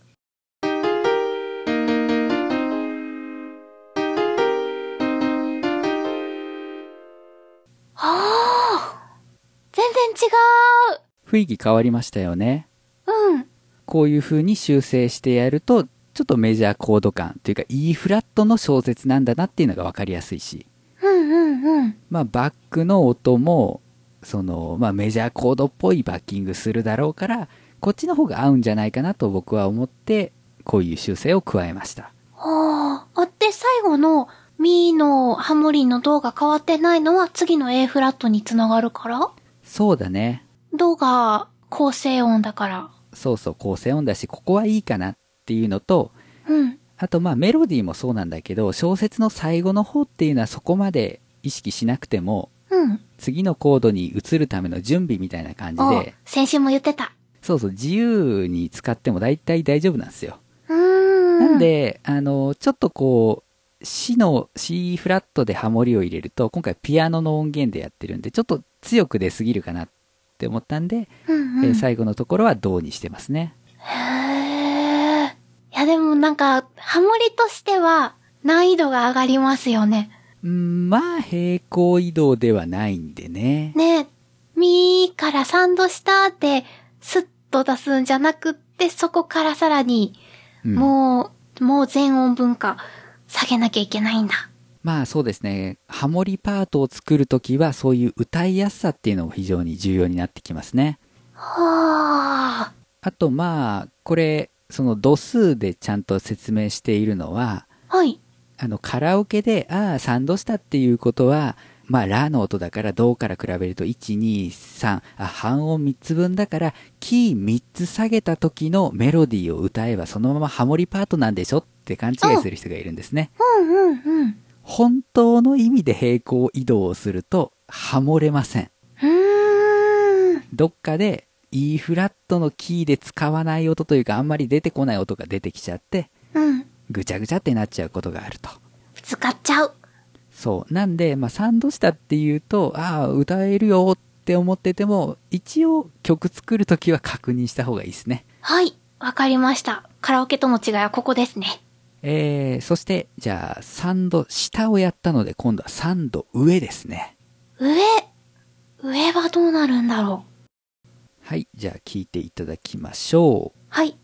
全然違う雰囲気変わりましたよね。うん。こういう風に修正してやると、ちょっとメジャーコード感というか E フラットの小説なんだなっていうのが分かりやすいし。うんうんうん。まあバックの音も、その、まあメジャーコードっぽいバッキングするだろうから、こっちの方が合うんじゃないかなと僕は思って、こういう修正を加えました。はあ。あって最後のミーのハモリの銅が変わってないのは次の A フラットにつながるから？そうだね。銅が構成音だから。そうそう、構成音だし、ここはいいかなっていうのと、うん。あとまあメロディーもそうなんだけど、小説の最後の方っていうのはそこまで意識しなくても、うん。次のコードに移るための準備みたいな感じで。先週も言ってた。そうそう、自由に使っても大体大丈夫なんですよ。うん。なんで、あの、ちょっとこう、C の C フラットでハモリを入れると、今回ピアノの音源でやってるんで、ちょっと強く出すぎるかなって思ったんで、うんうん、えー、最後のところは銅にしてますね。へいやでもなんか、ハモリとしては、難易度が上がりますよね。うん、まあ、平行移動ではないんでね。ねみーから3度下って、スッと出すんじゃなくって、そこからさらに、もう、もう全音分か、下げなきゃいけないんだ。まあそうですね。ハモリパートを作るときは、そういう歌いやすさっていうのも非常に重要になってきますね。はあ。あとまあ、これ、その度数でちゃんと説明しているのは、はい。あの、カラオケで、ああ、3度したっていうことは、まあ、ラの音だから、ドから比べると、1、2、3、あ、半音3つ分だから、キー3つ下げた時のメロディーを歌えば、そのままハモリパートなんでしょって勘違いする人がいるんですね。うんうんうん。本当の意味で平行移動をすると、ハモれません。どっかで E フラットのキーで使わない音というか、あんまり出てこない音が出てきちゃって、うん。ぐちゃぐちゃってなっちゃうことがあると。使っちゃう。そう。なんで、まあ、サンドしたっていうと、ああ、歌えるよって思ってても、一応曲作るときは確認した方がいいですね。はい。わかりました。カラオケとの違いはここですね。えー、そして、じゃあ、3度下をやったので、今度は3度上ですね。上？上はどうなるんだろう？はい、じゃあ聞いていただきましょう。はい。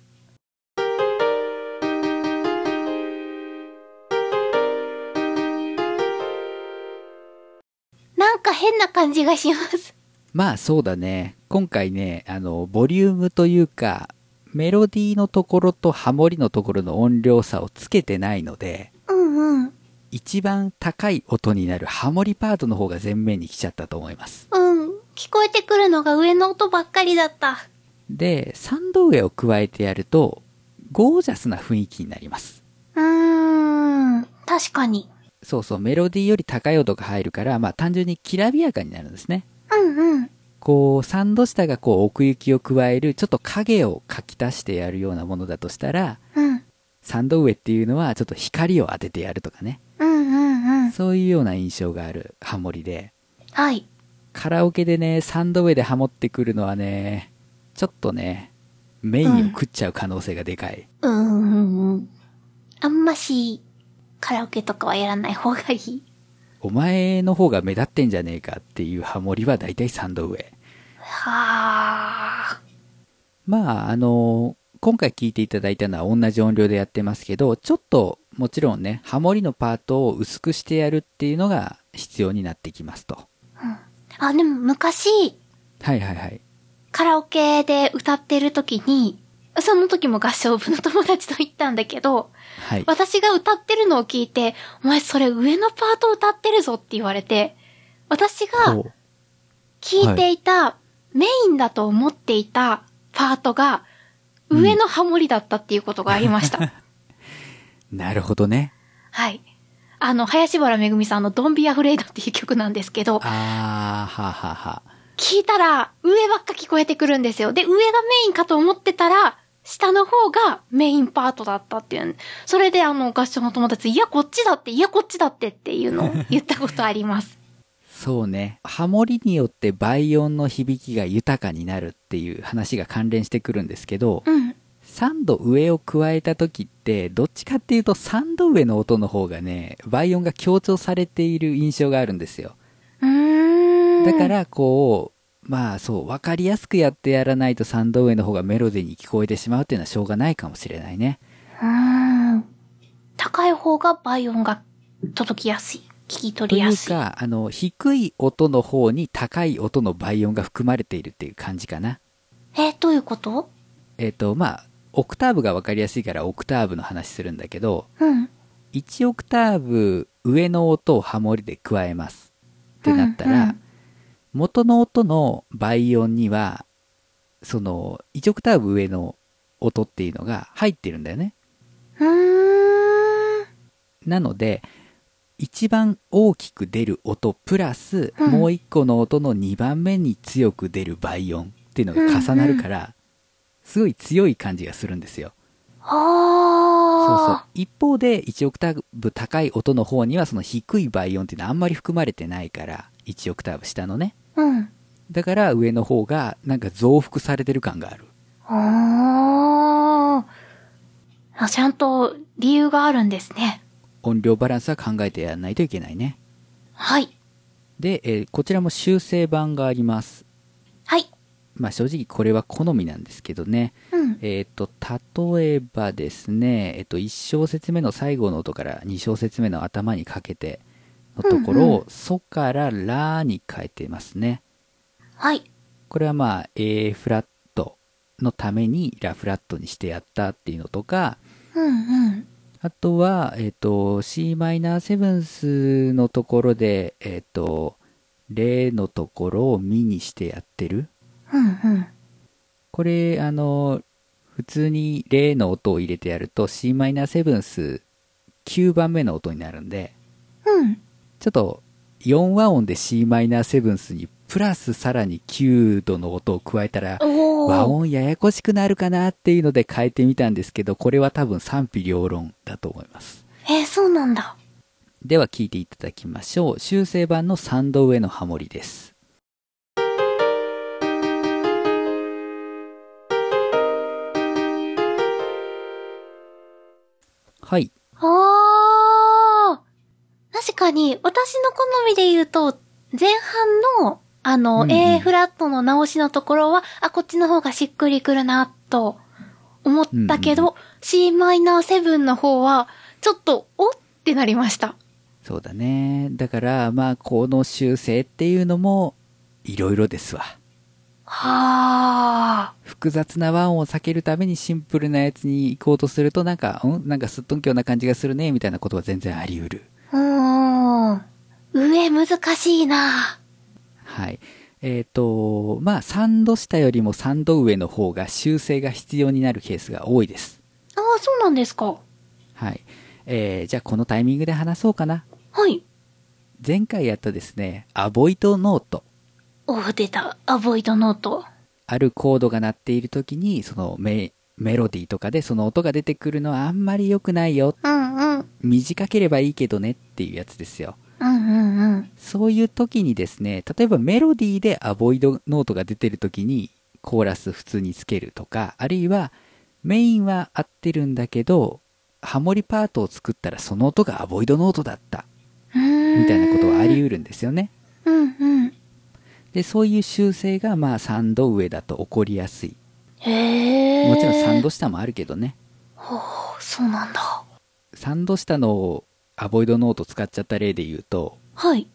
なんか変な感じがします。まあそうだね。今回ね、あの、ボリュームというか、メロディーのところとハモリのところの音量差をつけてないので、うんうん。一番高い音になるハモリパートの方が前面に来ちゃったと思います。うん。聞こえてくるのが上の音ばっかりだった。で、3度上を加えてやると、ゴージャスな雰囲気になります。うーん。確かに。そうそう、メロディーより高い音が入るから、まあ単純にきらびやかになるんですね。うんうん。こう、サンド下がこう奥行きを加える、ちょっと影を描き足してやるようなものだとしたら、うん。サンド上っていうのはちょっと光を当ててやるとかね。うんうんうん。そういうような印象があるハモリで。はい。カラオケでね、サンド上でハモってくるのはね、ちょっとね、メインを食っちゃう可能性がでかい。うん、うん、うん。あんましカラオケとかはやらない方がいい？お前の方が目立ってんじゃねえかっていうハモリは大体3度上。はあ。まあ、あの、今回聞いていただいたのは同じ音量でやってますけど、ちょっともちろんね、ハモリのパートを薄くしてやるっていうのが必要になってきますと。うん。あ、でも昔、はいはいはい。カラオケで歌ってる時に、その時も合唱部の友達と行ったんだけど、はい、私が歌ってるのを聞いて、お前それ上のパート歌ってるぞって言われて、私が聞いていた、メインだと思っていたパートが、上のハモリだったっていうことがありました。うん、なるほどね。はい。あの、林原めぐみさんのドンビアフレイドっていう曲なんですけど、あー、ははは。聞いたら、上ばっか聞こえてくるんですよ。で、上がメインかと思ってたら、下の方がメインパートだったっていう。それであの合唱の友達、いやこっちだって、いやこっちだってっていうのを言ったことあります。そうね。ハモリによって倍音の響きが豊かになるっていう話が関連してくるんですけど、うん、3度上を加えた時って、どっちかっていうと3度上の音の方がね、倍音が強調されている印象があるんですよ。だから、こう、まあそう、わかりやすくやってやらないと3度上の方がメロディーに聞こえてしまうっていうのはしょうがないかもしれないね。うん。高い方が倍音が届きやすい。聞き取りやすい。というか、あの、低い音の方に高い音の倍音が含まれているっていう感じかな。えどういうこと？えっ、と、まあ、オクターブがわかりやすいからオクターブの話するんだけど、うん。1オクターブ上の音をハモリで加えます。ってなったら、うんうん元の音の倍音には、その、1オクターブ上の音っていうのが入ってるんだよね。なので、一番大きく出る音プラス、うん、もう一個の音の2番目に強く出る倍音っていうのが重なるから、すごい強い感じがするんですよ。そうそう。一方で1オクターブ高い音の方にはその低い倍音っていうのはあんまり含まれてないから、1オクターブ下のね。うん。だから上の方がなんか増幅されてる感がある。ああ。ちゃんと理由があるんですね。音量バランスは考えてやらないといけないね。はい。で、えー、こちらも修正版があります。はい。まあ正直これは好みなんですけどね。うん、えっ、と、例えばですね、えっ、と、1小節目の最後の音から2小節目の頭にかけてのところを、ソからラに変えてますね。はい。これはまあ A フラットのためにラフラットにしてやったっていうのとか、うんうん。あとは、えっ、ー、と、c マイナーセブンスのところで、えっ、ー、と、レのところをミにしてやってる。うんうん。これ、あの、普通にレの音を入れてやると c マイナーセブンス9番目の音になるんで、うん。ちょっと4和音で c マイナーセブンスにプラスさらに9度の音を加えたら、和音ややこしくなるかなっていうので変えてみたんですけど、これは多分賛否両論だと思います。えー、そうなんだ。では聞いていただきましょう。修正版の3度上のハモリです。はい。あー。確かに、私の好みで言うと、前半のあの、うんうん、A フラットの直しのところは、あ、こっちの方がしっくりくるな、と思ったけど、うんうん、c マイナー7の方は、ちょっと、おってなりました。そうだね。だから、まあ、この修正っていうのも、いろいろですわ。はあ。複雑なワンを避けるためにシンプルなやつに行こうとすると、なんか、うん？なんかすっとんきょうな感じがするね、みたいなことは全然あり得る。うーん。上難しいな。はい。えっ、ー、と、まあ、3度下よりも3度上の方が修正が必要になるケースが多いです。ああ、そうなんですか。はい。えー、じゃあこのタイミングで話そうかな。はい。前回やったですね、アボイドノート。お出た。アボイドノート。あるコードが鳴っている時に、そのメメロディーとかでその音が出てくるのはあんまり良くないよ。うんうん。短ければいいけどねっていうやつですよ。うんうんうん。そういう時にですね、例えばメロディーでアボイドノートが出てる時にコーラス普通につけるとか、あるいはメインは合ってるんだけど、ハモリパートを作ったらその音がアボイドノートだった。みたいなことはあり得るんですよね。うんうん。で、そういう修正がまあ3度上だと起こりやすい。へもちろん3度下もあるけどね。ほう、そうなんだ。3度下のアボイドノート使っちゃった例で言うと、はい。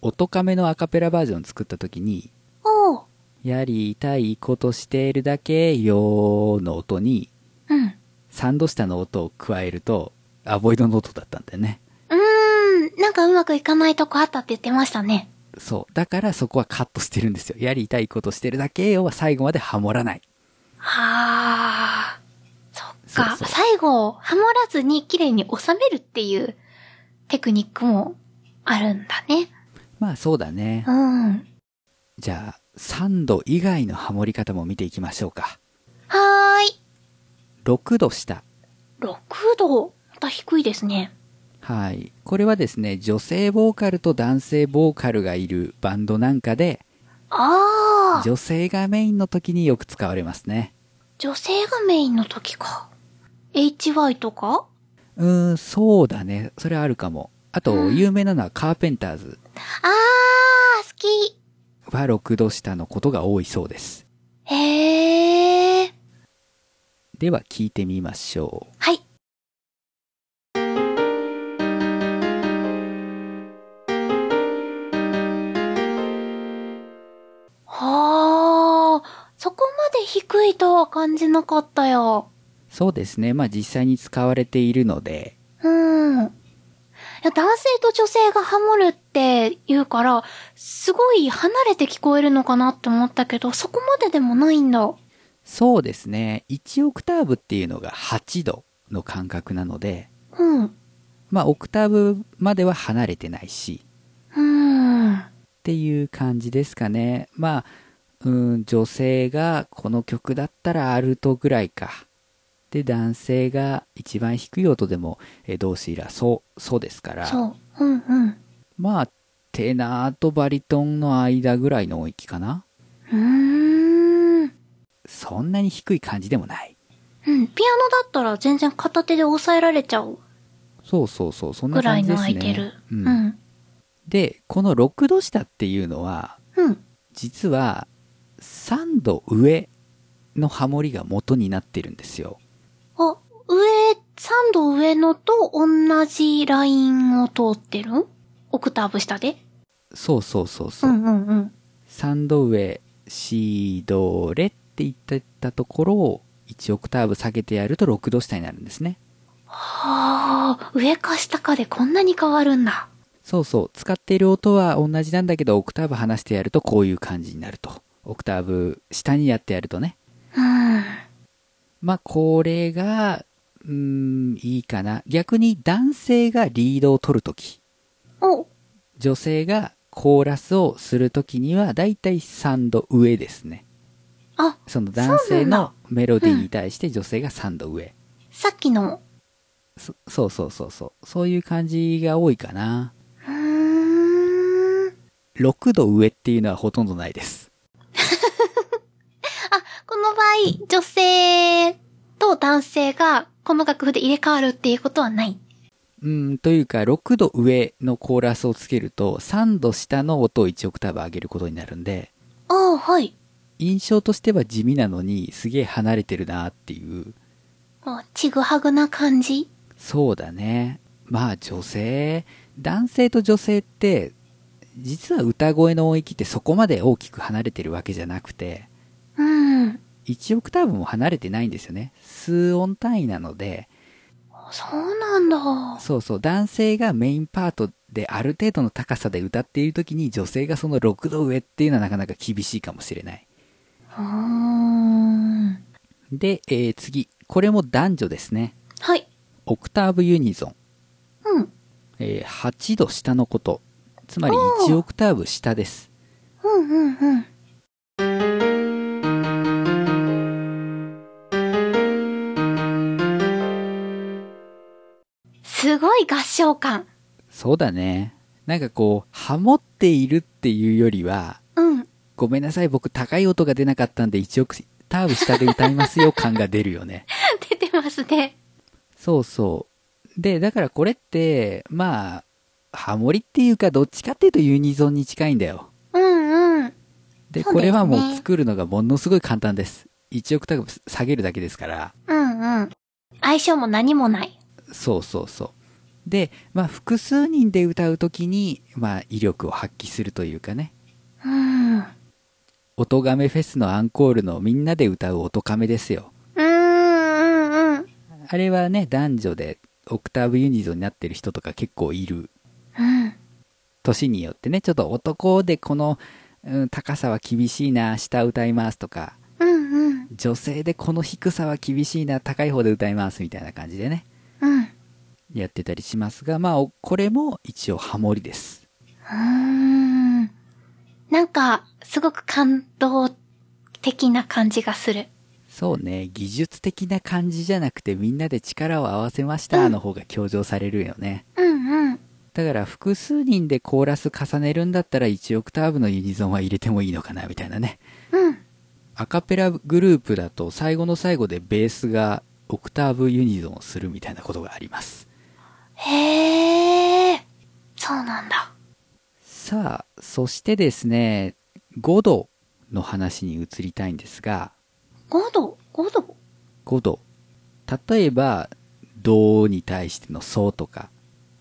音カメのアカペラバージョン作った時に、おやりたいことしているだけよの音に、うん。3度下の音を加えると、アボイドノートだったんだよね。うーん、なんかうまくいかないとこあったって言ってましたね。そう。だからそこはカットしてるんですよ。やりたいことしてるだけよは最後までハモらない。はあ。そっか。最後、ハモらずに綺麗に収めるっていうテクニックもあるんだね。まあそうだね。うん。じゃあ、3度以外のハモり方も見ていきましょうか。はーい。6度下。6度？また低いですね。はい。これはですね、女性ボーカルと男性ボーカルがいるバンドなんかで、ああ。女性がメインの時によく使われますね。女性がメインの時か。HY とか？うーん、そうだね。それあるかも。あと、有名なのはカーペンターズ。あー、好き。は6度下のことが多いそうです。へー。では聞いてみましょう。はい。はあ、そこまで低いとは感じなかったよ。そうですね。まあ実際に使われているので。うん。いや男性と女性がハモるって言うから、すごい離れて聞こえるのかなって思ったけど、そこまででもないんだ。そうですね。1オクターブっていうのが8度の感覚なので、うん。まあオクターブまでは離れてないし、うん。っていう感じですかね。まあ、うん、女性がこの曲だったらアルトぐらいか。で、男性が一番低い音でも、えどうしら、そう、そうですから。そう。うんうん。まあ、テナーとバリトンの間ぐらいの音域かな。うーん。そんなに低い感じでもない。うん。ピアノだったら全然片手で押さえられちゃう。そうそうそう、そんな感じですね。ぐらいの空いてる。ううんん。で、この6度下っていうのは、うん。実は3度上のハモリが元になってるんですよ。あ、上、3度上のと同じラインを通ってる？オクターブ下で？そうそうそうそうう。んうんうん。3度上、シドレって言ってたところを1オクターブ下げてやると6度下になるんですね。はあ、上か下かでこんなに変わるんだ。そうそう。使っている音は同じなんだけど、オクターブ離してやるとこういう感じになると。オクターブ下にやってやるとね。うん。まあ、これが、うーん、いいかな。逆に男性がリードを取るとき、お、女性がコーラスをするときには、だいたい3度上ですね。あ、その男性のメロディーに対して女性が3度上。さっきの、そそうそうそうそう。そういう感じが多いかな。うーん。6度上っていうのはほとんどないです。あ、この場合、女性と男性がこの楽譜で入れ替わるっていうことはない。うん、というか、6度上のコーラスをつけると、3度下の音を1オクターブ上げることになるんで、ああ、はい。印象としては地味なのに、すげえ離れてるなっていう。あちぐはぐな感じ？そうだね。まあ女性、男性と女性って、実は歌声の音域ってそこまで大きく離れてるわけじゃなくて、うん。1オクターブも離れてないんですよね。数音単位なので、そうなんだ。そうそう、男性がメインパートである程度の高さで歌っている時に女性がその6度上っていうのはなかなか厳しいかもしれない。で、えー次。これも男女ですね。はい。オクターブユニゾン。うん。えー8度下のこと。つまり1オクターブ下です。うんうんうん。すごい合唱感。そうだね。なんかこう、ハモっているっていうよりは、うん。ごめんなさい、僕高い音が出なかったんで1オクターブ下で歌いますよ感が出るよね。出てますね。そうそう。で、だからこれって、まあ、ハモリっていうかどっちかっていうとユニゾンに近いんだよ。うんうん。で、ねこれはもう作るのがものすごい簡単です。1オクターブ下げるだけですから。うんうん。相性も何もない。そうそうそう。で、まあ複数人で歌うときに、まあ威力を発揮するというかね。うん。う音亀フェスのアンコールのみんなで歌う音亀ですよ。ーんうんうん。あれはね、男女でオクターブユニゾンになってる人とか結構いる。うん。年によってね、ちょっと男でこの、うん、高さは厳しいな、下歌いますとか、うんうん。女性でこの低さは厳しいな、高い方で歌いますみたいな感じでね、うん。うやってたりしますが、まあ、おこれも一応ハモリです。ーん。なんか、すごく感動的な感じがする。そうね、技術的な感じじゃなくてみんなで力を合わせましたの方が強調されるよね。うんうん。だから複数人でコーラス重ねるんだったら1オクターブのユニゾンは入れてもいいのかなみたいなね。うん。アカペラグループだと最後の最後でベースがオクターブユニゾンをするみたいなことがあります。へえ。そうなんだ。さあ、そしてですね、5度の話に移りたいんですが、5度 ?5 度？5度。例えば、ドに対してのソとか。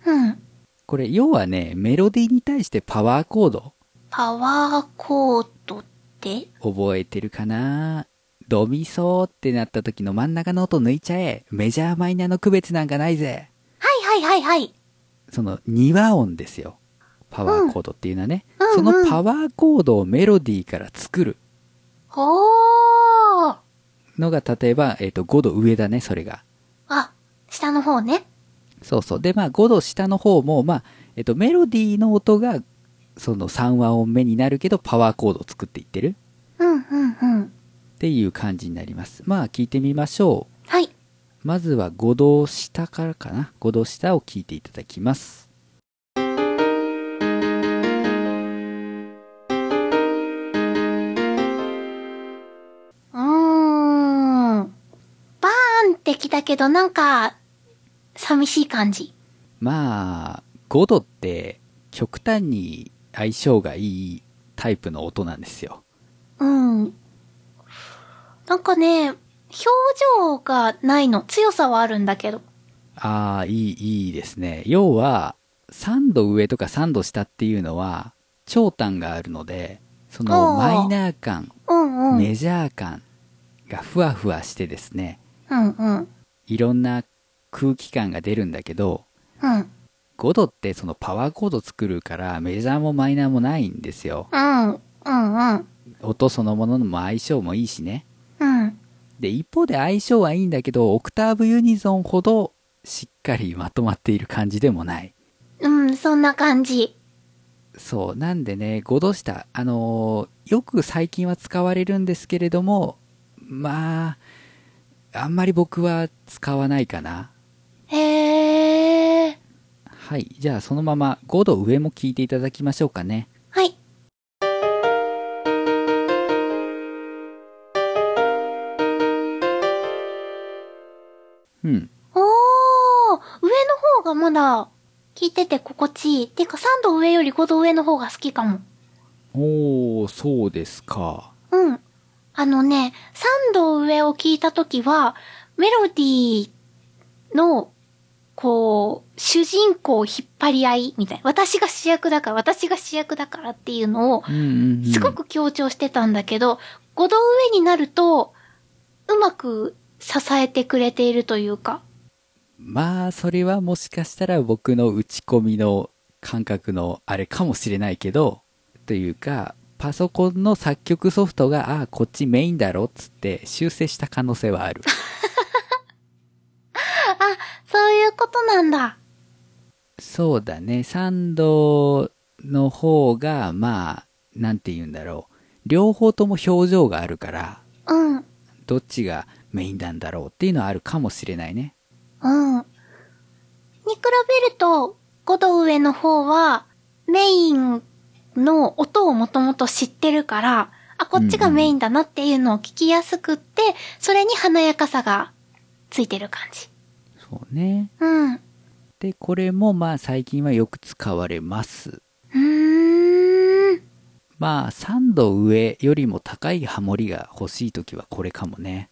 うん。これ、要はね、メロディーに対してパワーコードパワーコードって？覚えてるかな？ドミソってなった時の真ん中の音抜いちゃえ。メジャーマイナーの区別なんかないぜ。はいはいはいはい。その2和音ですよ。パワーコードっていうのはね。うんそのうんパワーコードをメロディーから作るほー。のが、例えば、えっ、と、5度上だね、それが。あ、下の方ね。そうそう。で、まあ、5度下の方も、まあ、えっ、と、メロディーの音が、その3和音目になるけど、パワーコードを作っていってるうんうんうん。っていう感じになります。まあ、聞いてみましょう。はい。まずは5度下からかな。5度下を聞いていただきます。うーん。バーンってきたけどなんか、寂しい感じ。まあ、5度って極端に相性がいいタイプの音なんですよ。うん。なんかね、表情がないの。強さはあるんだけど。ああ、いい、いいですね。要は、3度上とか3度下っていうのは、長短があるので、そのマイナー感、うんうん、メジャー感がふわふわしてですね、うんうん、いろんな空気感が出るんだけど、うん、5度ってそのパワーコード作るからメジャーもマイナーもないんですよ。うん、うん、うん。音そのものの相性もいいしね。うん。で、一方で相性はいいんだけど、オクターブユニゾンほどしっかりまとまっている感じでもない。うん、そんな感じ。そう。なんでね、5度下、あのー、よく最近は使われるんですけれども、まあ、あんまり僕は使わないかな。へえ。はい。じゃあそのまま5度上も聞いていただきましょうかね。うん。おー、上の方がまだ聞いてて心地いい。てか3度上より5度上の方が好きかも。おー、そうですか。うん。あのね、3度上を聞いたときは、メロディーの、こう、主人公引っ張り合いみたいな。私が主役だから、私が主役だからっていうのを、すごく強調してたんだけど、5度上になると、うまく支えてくれているというか。まあ、それはもしかしたら僕の打ち込みの感覚のあれかもしれないけど、というか、パソコンの作曲ソフトが、ああ、こっちメインだろっつって修正した可能性はある。あ、そういうことなんだ。そうだね。サンドの方が、まあ、なんて言うんだろう。両方とも表情があるから、うん。どっちがメインなんだろうっていうのはあるかもしれないね。うん。に比べると、5度上の方は、メインの音をもともと知ってるから、あ、こっちがメインだなっていうのを聞きやすくって、うんうん、それに華やかさがついてる感じ。そうね。うん。で、これもまあ最近はよく使われます。うーん。まあ3度上よりも高いハモリが欲しいときはこれかもね。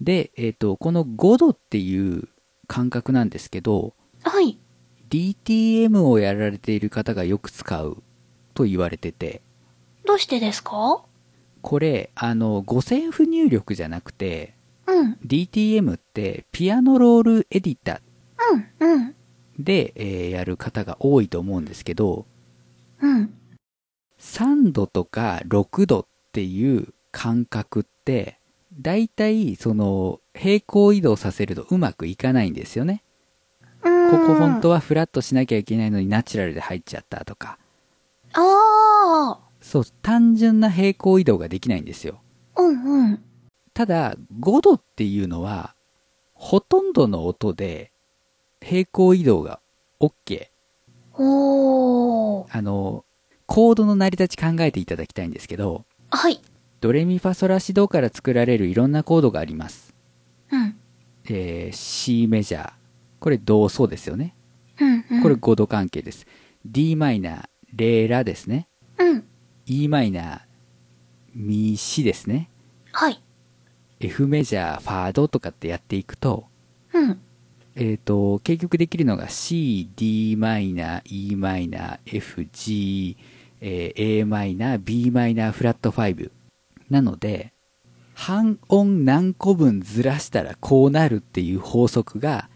うん。で、えっ、ー、と、この5度っていう感覚なんですけど、はい。DTM をやられている方がよく使うと言われてて。どうしてですか？これ、あの、五線譜入力じゃなくて、うん。DTM ってピアノロールエディタうん、うん。で、えー、やる方が多いと思うんですけど、うん。3度とか6度っていう感覚って、大体、その、平行移動させるとうまくいかないんですよね。ここ本当はフラットしなきゃいけないのにナチュラルで入っちゃったとか。ああ。そう、単純な平行移動ができないんですよ。うんうん。ただ、5度っていうのは、ほとんどの音で平行移動が OK。おー。あの、コードの成り立ち考えていただきたいんですけど、はい。ドレミファソラシドから作られるいろんなコードがあります。うん。えー、C メジャー。これ同奏ですよね。うんうん、これ5度関係です。d マイナー、レラですね。うん。e マイナー、ミシですね。はい。F メジャー、ファードとかってやっていくと、うん。えっ、と、結局できるのが C、d マイナー、e マイナー、F、G、えー、a マイナー、b マイナー、フラット5。なので、半音何個分ずらしたらこうなるっていう法則が、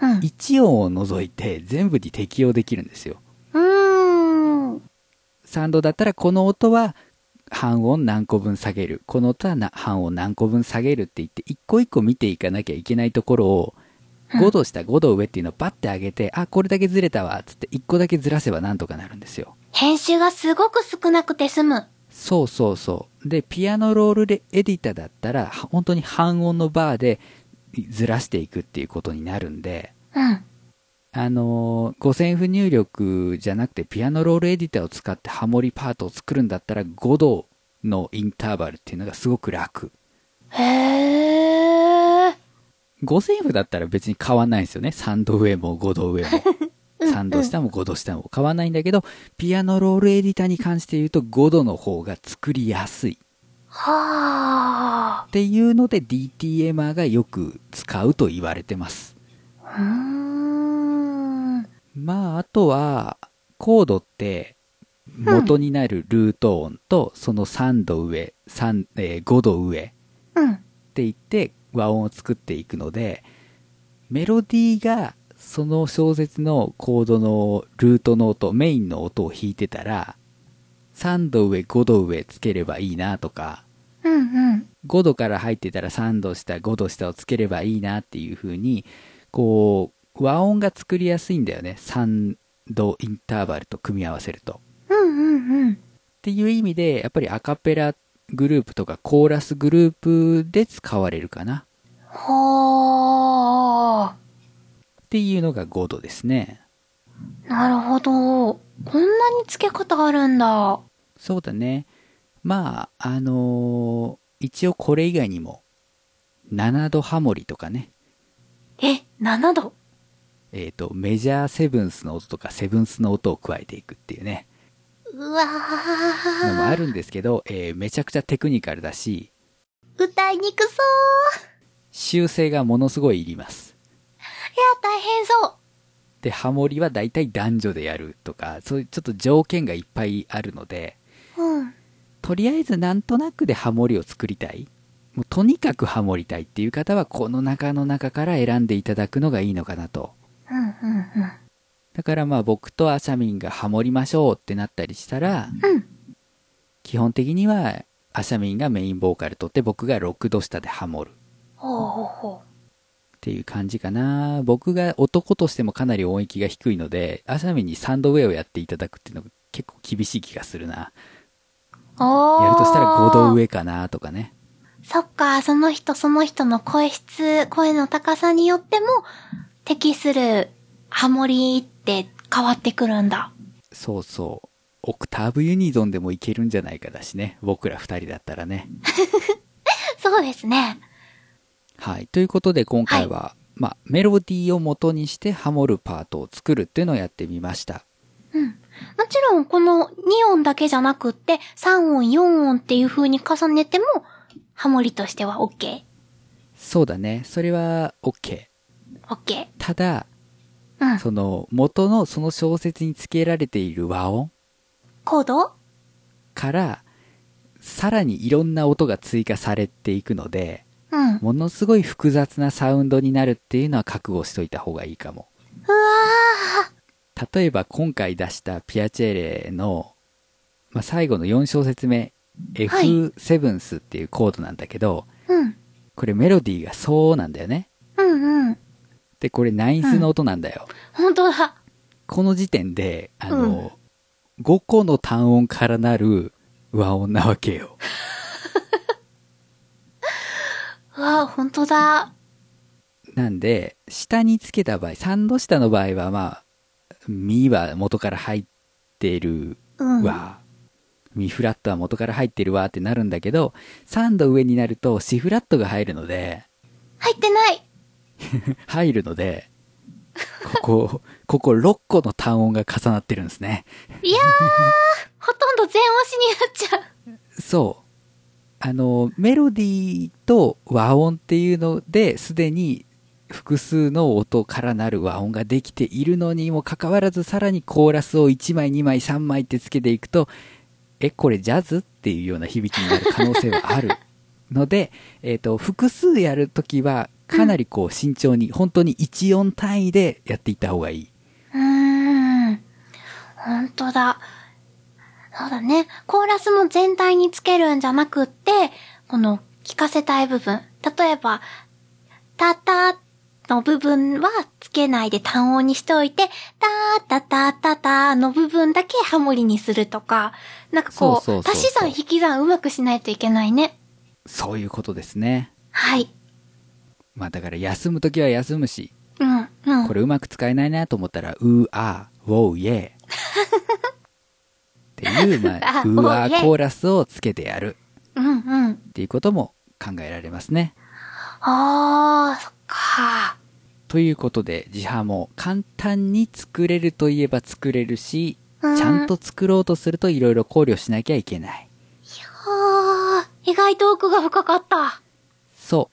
1音を除いて全部に適用できるんですよ。うん。3度だったらこの音は半音何個分下げる。この音は半音何個分下げるって言って、一個一個見ていかなきゃいけないところを、5度下、5度上っていうのをバッて上げて、あ、これだけずれたわ、つって1個だけずらせばなんとかなるんですよ。編集がすごく少なくて済む。そうそうそう。で、ピアノロールでエディタだったら、本当に半音のバーでずらしていくっていうことになるんで、うん。あのー、五線譜入力じゃなくてピアノロールエディターを使ってハモリパートを作るんだったら5度のインターバルっていうのがすごく楽。へー。五線譜だったら別に変わんないんですよね。3度上も5度上も。3度下も5度下も変わんないんだけど、ピアノロールエディターに関して言うと5度の方が作りやすい。はあ。っていうので DTMR がよく使うと言われてます。うーん。まあ、あとは、コードって元になるルート音とその3度上、3えー、5度上って言って和音を作っていくので、メロディーがその小説のコードのルートの音、メインの音を弾いてたら、3度上、5度上つければいいなとか、うんうん、5度から入ってたら3度下、5度下をつければいいなっていう風に、こう、和音が作りやすいんだよね。3度インターバルと組み合わせると。うんうんうん。っていう意味で、やっぱりアカペラグループとかコーラスグループで使われるかな。はあ。っていうのが5度ですね。なるほど。こんなに付け方あるんだ。そうだね。まあ、あのー、一応これ以外にも、7度ハモリとかね。え、7度？えっ、ー、と、メジャーセブンスの音とかセブンスの音を加えていくっていうね。うわー。のもあるんですけど、えー、めちゃくちゃテクニカルだし、歌いにくそう修正がものすごいいります。いや、大変そうで、ハモリは大体男女でやるとか、そういうちょっと条件がいっぱいあるので、うん。とりあえずなんとなくでハモリを作りたい。もうとにかくハモりたいっていう方は、この中の中から選んでいただくのがいいのかなと。うんうんうん。だからまあ僕とアシャミンがハモりましょうってなったりしたら、うん、基本的にはアシャミンがメインボーカルとって僕が6度下でハモる。ほうほうほう。っていう感じかな。僕が男としてもかなり音域が低いので、アシャミンに3度上をやっていただくっていうのが結構厳しい気がするな。やるとしたら5度上かなとかね。そっか、その人その人の声質、声の高さによっても、適するハモリって変わってくるんだ。そうそう。オクターブユニゾンでもいけるんじゃないかだしね。僕ら二人だったらね。そうですね。はい。ということで今回は、はい、まあ、メロディーを元にしてハモるパートを作るっていうのをやってみました。うん。もちろんこの2音だけじゃなくって3音4音っていう風に重ねてもハモリとしては OK? そうだね。それは OK。OK。ただ、うん、その元のその小説に付けられている和音コード？からさらにいろんな音が追加されていくので、うん、ものすごい複雑なサウンドになるっていうのは覚悟しといた方がいいかも。うわ例えば今回出したピアチェレの、まあ、最後の4小節目、F7 スっていうコードなんだけど、うん、これメロディーがそうなんだよね。うんうん。で、これナインスの音なんだよ。うん、本当だ。この時点で、あの、うん、5個の単音からなる和音なわけよ。うわ本当だ。なんで、下につけた場合、3度下の場合はまあ、ミは元から入ってるわ、うん、ミフラットは元から入ってるわってなるんだけど、3度上になるとシフラットが入るので、入ってない 入るので、ここ、ここ6個の単音が重なってるんですね。いやー、ほとんど全押しになっちゃう。そう。あの、メロディーと和音っていうのですでに複数の音からなる和音ができているのにもかかわらずさらにコーラスを1枚2枚3枚ってつけていくとえこれジャズっていうような響きになる可能性はあるので、え、と複数やるときはかなりこう慎重に、本当に1音単位でやっていった方がいい。うーん。本当だ。そうだね。コーラスの全体につけるんじゃなくって、この聞かせたい部分。例えば、たたの部分はつけないで単音にしておいて、たーたたたたの部分だけハモリにするとか、なんかこう、足し算引き算うまくしないといけないね。そういうことですね。はい。まあだから休むときは休むし、うん、うん。これうまく使えないなと思ったら、うーあー、ウォーイエー。っていう、まあ、うーあーコーラスをつけてやる。うんうん。っていうことも考えられますね。あー、そっか。ということで、自販も簡単に作れるといえば作れるし、ちゃんと作ろうとすると色々考慮しなきゃいけない。いやー、意外と奥が深かった。そ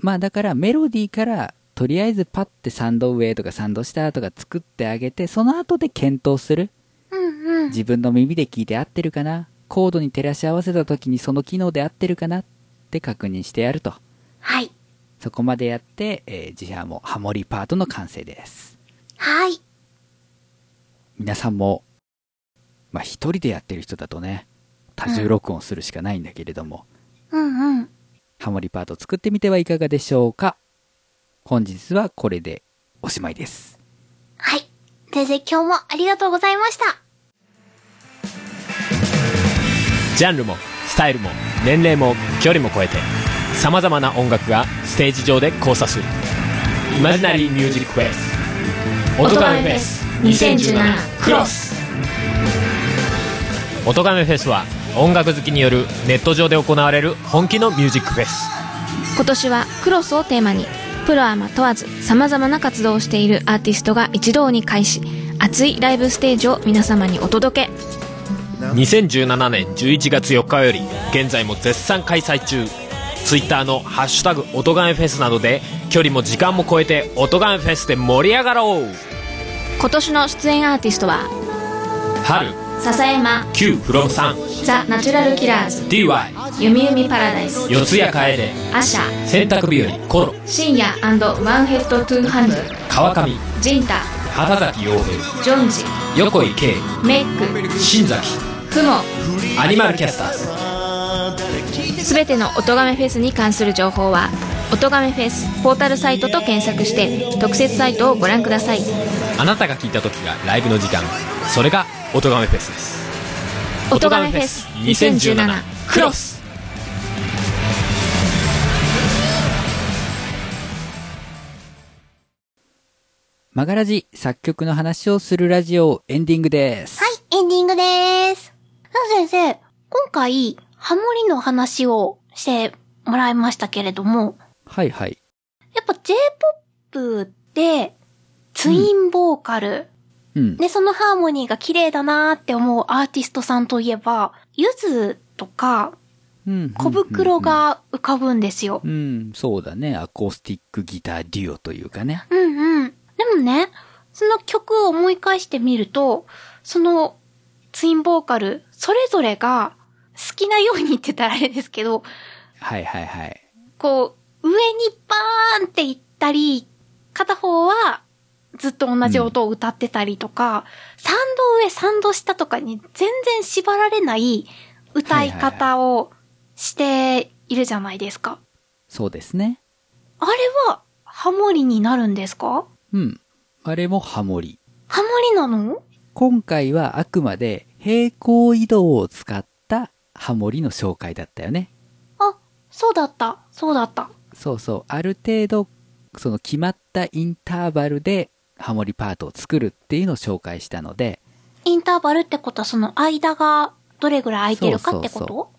う。まあだからメロディーからとりあえずパッてサンド上とかサンド下とか作ってあげて、その後で検討する。うんうん。自分の耳で聞いて合ってるかな？コードに照らし合わせた時にその機能で合ってるかな？って確認してやると。はい。そこまでやって、えー、自社もハモリパートの完成です。はい。皆さんも、まあ、一人でやってる人だとね、多重録音するしかないんだけれども、うん、うんうんハモリパート作ってみてはいかがでしょうか？本日はこれでおしまいです。はい。先生今日もありがとうございました。ジャンルも、スタイルも、年齢も、距離も超えて、さまざまな音楽がステージ上で交差する。イマジナリーミュージックフェス。音亀フェス2017クロス。音亀フェスは音楽好きによるネット上で行われる本気のミュージックフェス。今年はクロスをテーマにプロアマ問わずさまざまな活動をしているアーティストが一堂に会し熱いライブステージを皆様にお届け。2017年11月4日より現在も絶賛開催中。ツイッターの「ハッシュタグ音ガメフェス」などで距離も時間も超えて音ガメフェスで盛り上がろう。今年の出演アーティストは春笹山。Q フロムさん。ザ・ナチュラルキラーズ。DY ゆみゆみパラダイス。四谷楓アシャ。洗濯日和。コロ。深夜ワンヘッドトゥーハンド。川上。ジンタ。畑崎陽平。ジョンジ。横井圭。メック。新崎。ふも。アニマルキャスターズ。すべての音亀フェスに関する情報は音亀フェスポータルサイトと検索して特設サイトをご覧ください。あなたが聞いた時がライブの時間。それが音亀フェスです音亀フェス2017クロスマガラジ作曲の話をするラジオエンディングです。はい、エンディングです。先生、今回、ハモリの話をしてもらいましたけれども。はいはい。やっぱ J-POP って、ツインボーカル。うん。で、そのハーモニーが綺麗だなーって思うアーティストさんといえば、ゆずとか、小袋が浮かぶんですよ。うん、そうだね。アコースティックギターデュオというかね。うんうん。でもね、その曲を思い返してみると、そのツインボーカル、それぞれが好きなように言ってたらあれですけど、はいはいはい。こう、上にバーンって行ったり、片方はずっと同じ音を歌ってたりとか、うん、サンド上、サンド下とかに全然縛られない歌い方をしているじゃないですか。そうですね。あれはハモリになるんですか？うん。あれもハモリ。ハモリなの？今回はあくまで平行移動を使ったハモリの紹介だったよね。あ、そうだった。そうだった。そうそう。ある程度、その決まったインターバルでハモリパートを作るっていうのを紹介したので。インターバルってことはその間がどれぐらい空いてるかってこと？そ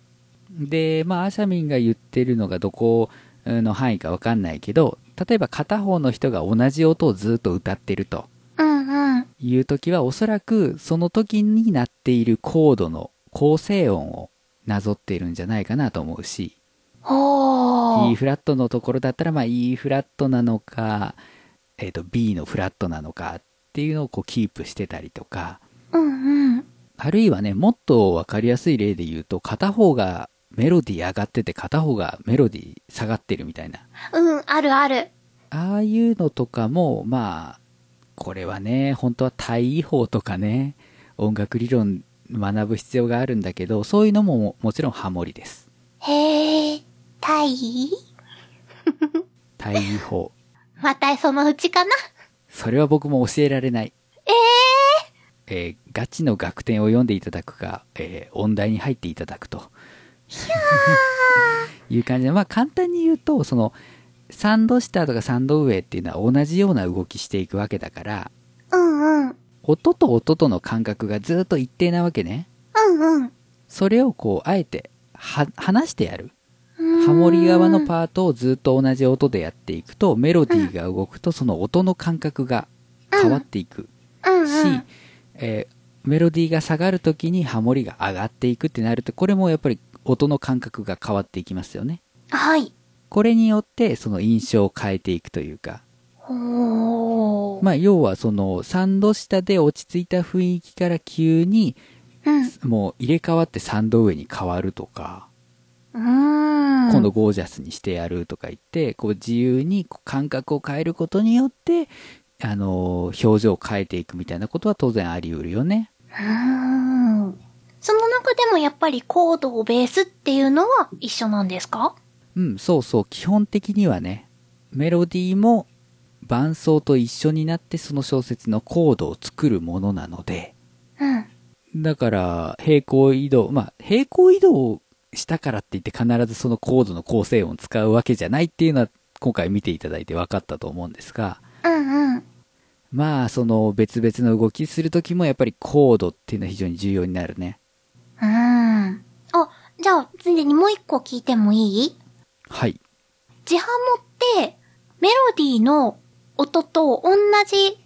うで、まあ、アシャミンが言ってるのがどこの範囲かわかんないけど、例えば片方の人が同じ音をずっと歌ってると。うんうん。いう時はおそらくその時になっているコードの構成音をなぞっているんじゃないかなと思うし、E フラットのところだったら、まあ E フラットなのか、えっ、ー、と B のフラットなのかっていうのをこうキープしてたりとか、うんうん。あるいはね、もっとわかりやすい例で言うと、片方がメロディー上がってて片方がメロディー下がってるみたいな。うん、あるある。ああいうのとかも、まあ、これはね、本当は対位法とかね、音楽理論学ぶ必要があるんだけど、そういうのももちろんハモリです。へえ、対位対位法。またそのうちかな？それは僕も教えられない。ええー、えー、ガチの楽天を読んでいただくか、えー、音大に入っていただくと。いう感じで、まあ簡単に言うと、その、サンド下とかサンド上っていうのは同じような動きしていくわけだから、うんうん。音と音との感覚がずっと一定なわけね。うんうん。それをこう、あえて、は、話してやる。ハモリ側のパートをずっと同じ音でやっていくと、メロディーが動くとその音の感覚が変わっていくし、えーメロディーが下がるときにハモリが上がっていくってなると、これもやっぱり音の感覚が変わっていきますよね。はい。これによってその印象を変えていくというか。まあ要はその3度下で落ち着いた雰囲気から急に、もう入れ替わって3度上に変わるとか。今度ゴージャスにしてやるとか言って、こう自由に感覚を変えることによって、あのー、表情を変えていくみたいなことは当然あり得るよね。うん。その中でもやっぱりコードをベースっていうのは一緒なんですか？うん、そうそう。基本的にはね、メロディーも伴奏と一緒になってその小説のコードを作るものなので、うん。だから、平行移動、まあ、平行移動したからって言って必ずそのコードの構成音を使うわけじゃないっていうのは今回見ていただいて分かったと思うんですが、うんうん。まあ、その別々の動きするときもやっぱりコードっていうのは非常に重要になるね。うん。あ、じゃあ、ついでにもう一個聞いてもいい？はい。ジハモって、メロディーの音と同じ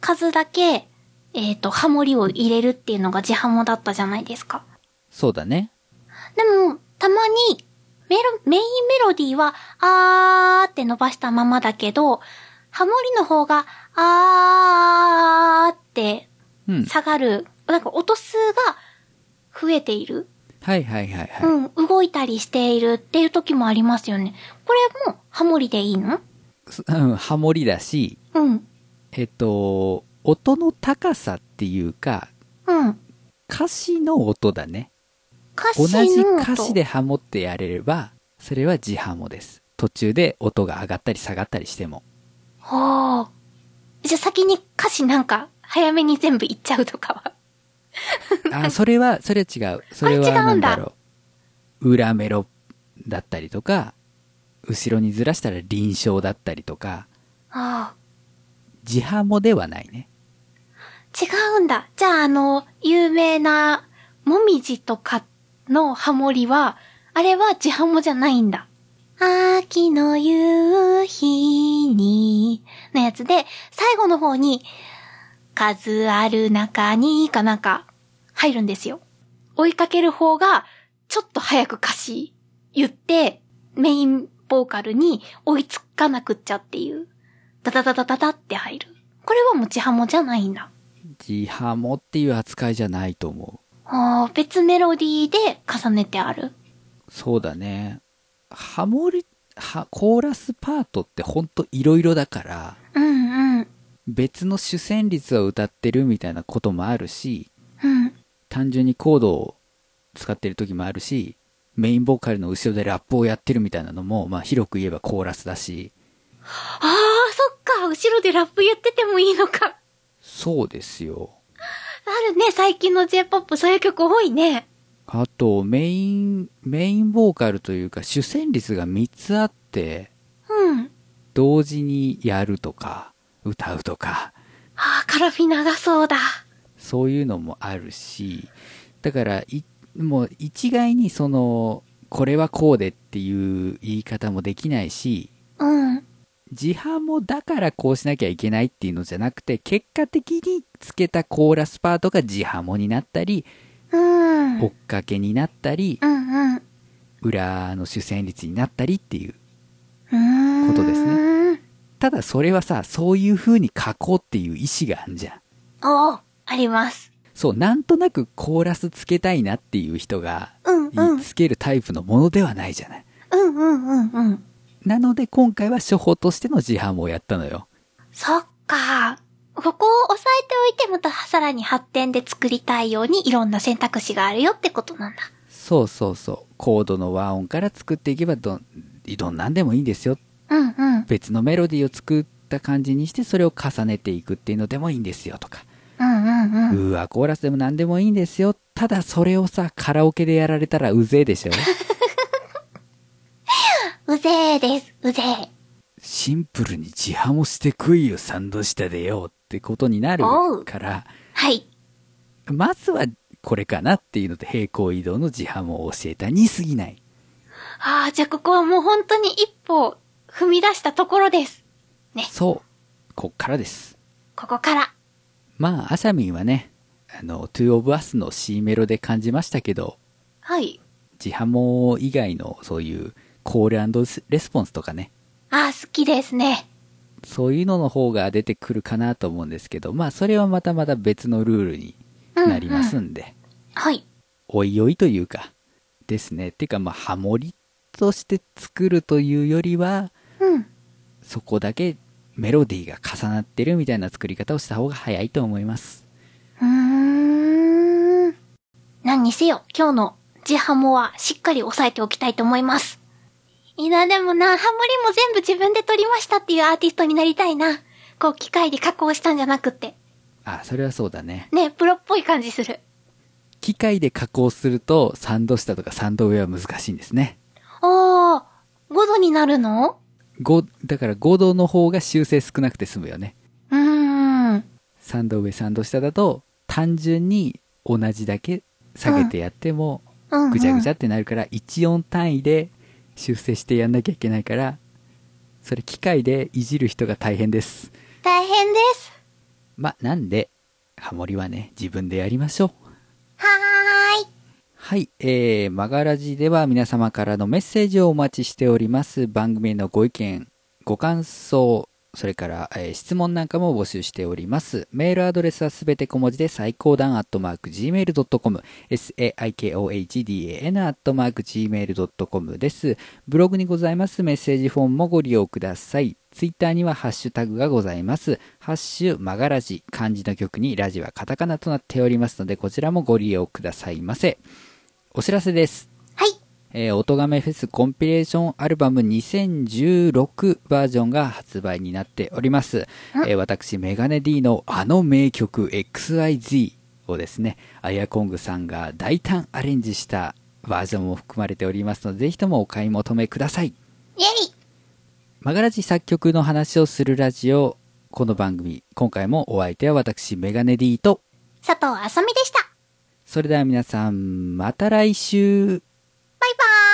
数だけ、えっ、ー、と、ハモリを入れるっていうのがジハモだったじゃないですか。そうだね。でも、たまに、メロ、メインメロディーは、あーって伸ばしたままだけど、ハモリの方が、あーって、下がる、うん、なんか音数が増えている。はいはいはいはい。うん、動いたりしているっていう時もありますよね。これもハモリでいいの？うん、ハモリだし、うん。えっと、音の高さっていうか、うん。歌詞の音だね。同じ歌詞でハモってやれれば、それは自ハモです。途中で音が上がったり下がったりしても。はあ。じゃあ先に歌詞なんか、早めに全部言っちゃうとかは あ、それは、それは違う。それはなんだろう。裏メロだったりとか、後ろにずらしたら臨床だったりとか、ああ。自ハモではないね。違うんだ。じゃああの、有名な、もみじとかのハモリは、あれは自ハモじゃないんだ。秋の夕日に、のやつで、最後の方に、数ある中に、かなんか、入るんですよ。追いかける方が、ちょっと早く歌詞言って、メインボーカルに追いつかなくっちゃっていう、ダダダダダダって入る。これはもちハモじゃないんだ。ジハモっていう扱いじゃないと思う。ああ、別メロディーで重ねてある？そうだね。ハモリ、は、コーラスパートってほんと色々だから、うんうん。別の主旋律を歌ってるみたいなこともあるし、うん。単純にコードを使ってる時もあるし、メインボーカルの後ろでラップをやってるみたいなのも、まあ広く言えばコーラスだし。ああ、そっか、後ろでラップ言っててもいいのか。そうですよ。あるね、最近の J-POP そういう曲多いね。あと、メイン、メインボーカルというか主旋律が3つあって、うん。同時にやるとか、歌うとか。ああ、カラフィ長そうだ。そういうのもあるし、だから、もう一概にその、これはこうでっていう言い方もできないし、うん。自ハもだからこうしなきゃいけないっていうのじゃなくて、結果的につけたコーラスパートが自ハモになったり、うん、追っかけになったり、うんうん、裏の主旋律になったりっていうことですね。ただそれはさ、そういう風に書こうっていう意思があるじゃん。おあります。そう、なんとなくコーラスつけたいなっていう人が、うんうん、つけるタイプのものではないじゃない。うんうんうんうん。なので今回は処方としての自販をやったのよ。そっか。ここを押さえておいてまたさらに発展で作りたいようにいろんな選択肢があるよってことなんだ。そうそうそう。コードの和音から作っていけばど、どんなんでもいいんですよ。うんうん。別のメロディーを作った感じにしてそれを重ねていくっていうのでもいいんですよとか。うんうんうん。うわ、コーラスでも何でもいいんですよ。ただそれをさ、カラオケでやられたらうぜえでしょ。うぜえです。うぜえ。シンプルに自販をしてこいよ、サンド下でよ。ってことになるから、はい。まずはこれかなっていうので平行移動の自販を教えたに過ぎない。ああ、じゃあここはもう本当に一歩踏み出したところです。ね。そう。こっからです。ここから。まあ、アシャミンはね、あの、 Two of Us の C メロで感じましたけど、はい。自ハモ以外のそういうコールレスポンスとかね。ああ、好きですね。そういうのの方が出てくるかなと思うんですけど、まあ、それはまたまた別のルールになりますんで。うんうん、はい。おいおいというか、ですね。っていうか、まあ、ハモリとして作るというよりは、うん。そこだけメロディーが重なってるみたいな作り方をした方が早いと思います。うーん。何にせよ、今日のジハモはしっかり押さえておきたいと思います。いいな、でもな、ハモリも全部自分で撮りましたっていうアーティストになりたいな。こう、機械で加工したんじゃなくって。あ、それはそうだね。ね、プロっぽい感じする。機械で加工すると、サンド下とかサンド上は難しいんですね。ああ、5度になるの ?5、だから5度の方が修正少なくて済むよね。うーん。3度上、3度下だと、単純に同じだけ下げてやっても、ぐちゃぐちゃってなるから、1音単位で修正してやんなきゃいけないから、それ機械でいじる人が大変です。大変です。ま、なんで、ハモリはね、自分でやりましょう。はーい。はい、えー、マガラジでは皆様からのメッセージをお待ちしております。番組へのご意見、ご感想、それから、えー、質問なんかも募集しております。メールアドレスはすべて小文字で最高段アットマーク gmail.com saikohdan アットマーク gmail.com です。ブログにございますメッセージフォームもご利用ください。ツイッターにはハッシュタグがございます。ハッシュマガラジ、漢字の曲にラジはカタカナとなっておりますので、こちらもご利用くださいませ。お知らせです。はいえー、音亀フェスコンピレーションアルバム2016バージョンが発売になっております。えー、私、メガネ D のあの名曲 XIZ をですね、アヤコングさんが大胆アレンジしたバージョンも含まれておりますので、ぜひともお買い求めください。イェイマガラジ作曲の話をするラジオ、この番組、今回もお相手は私、メガネ D と佐藤あさみでした。それでは皆さん、また来週。拜拜。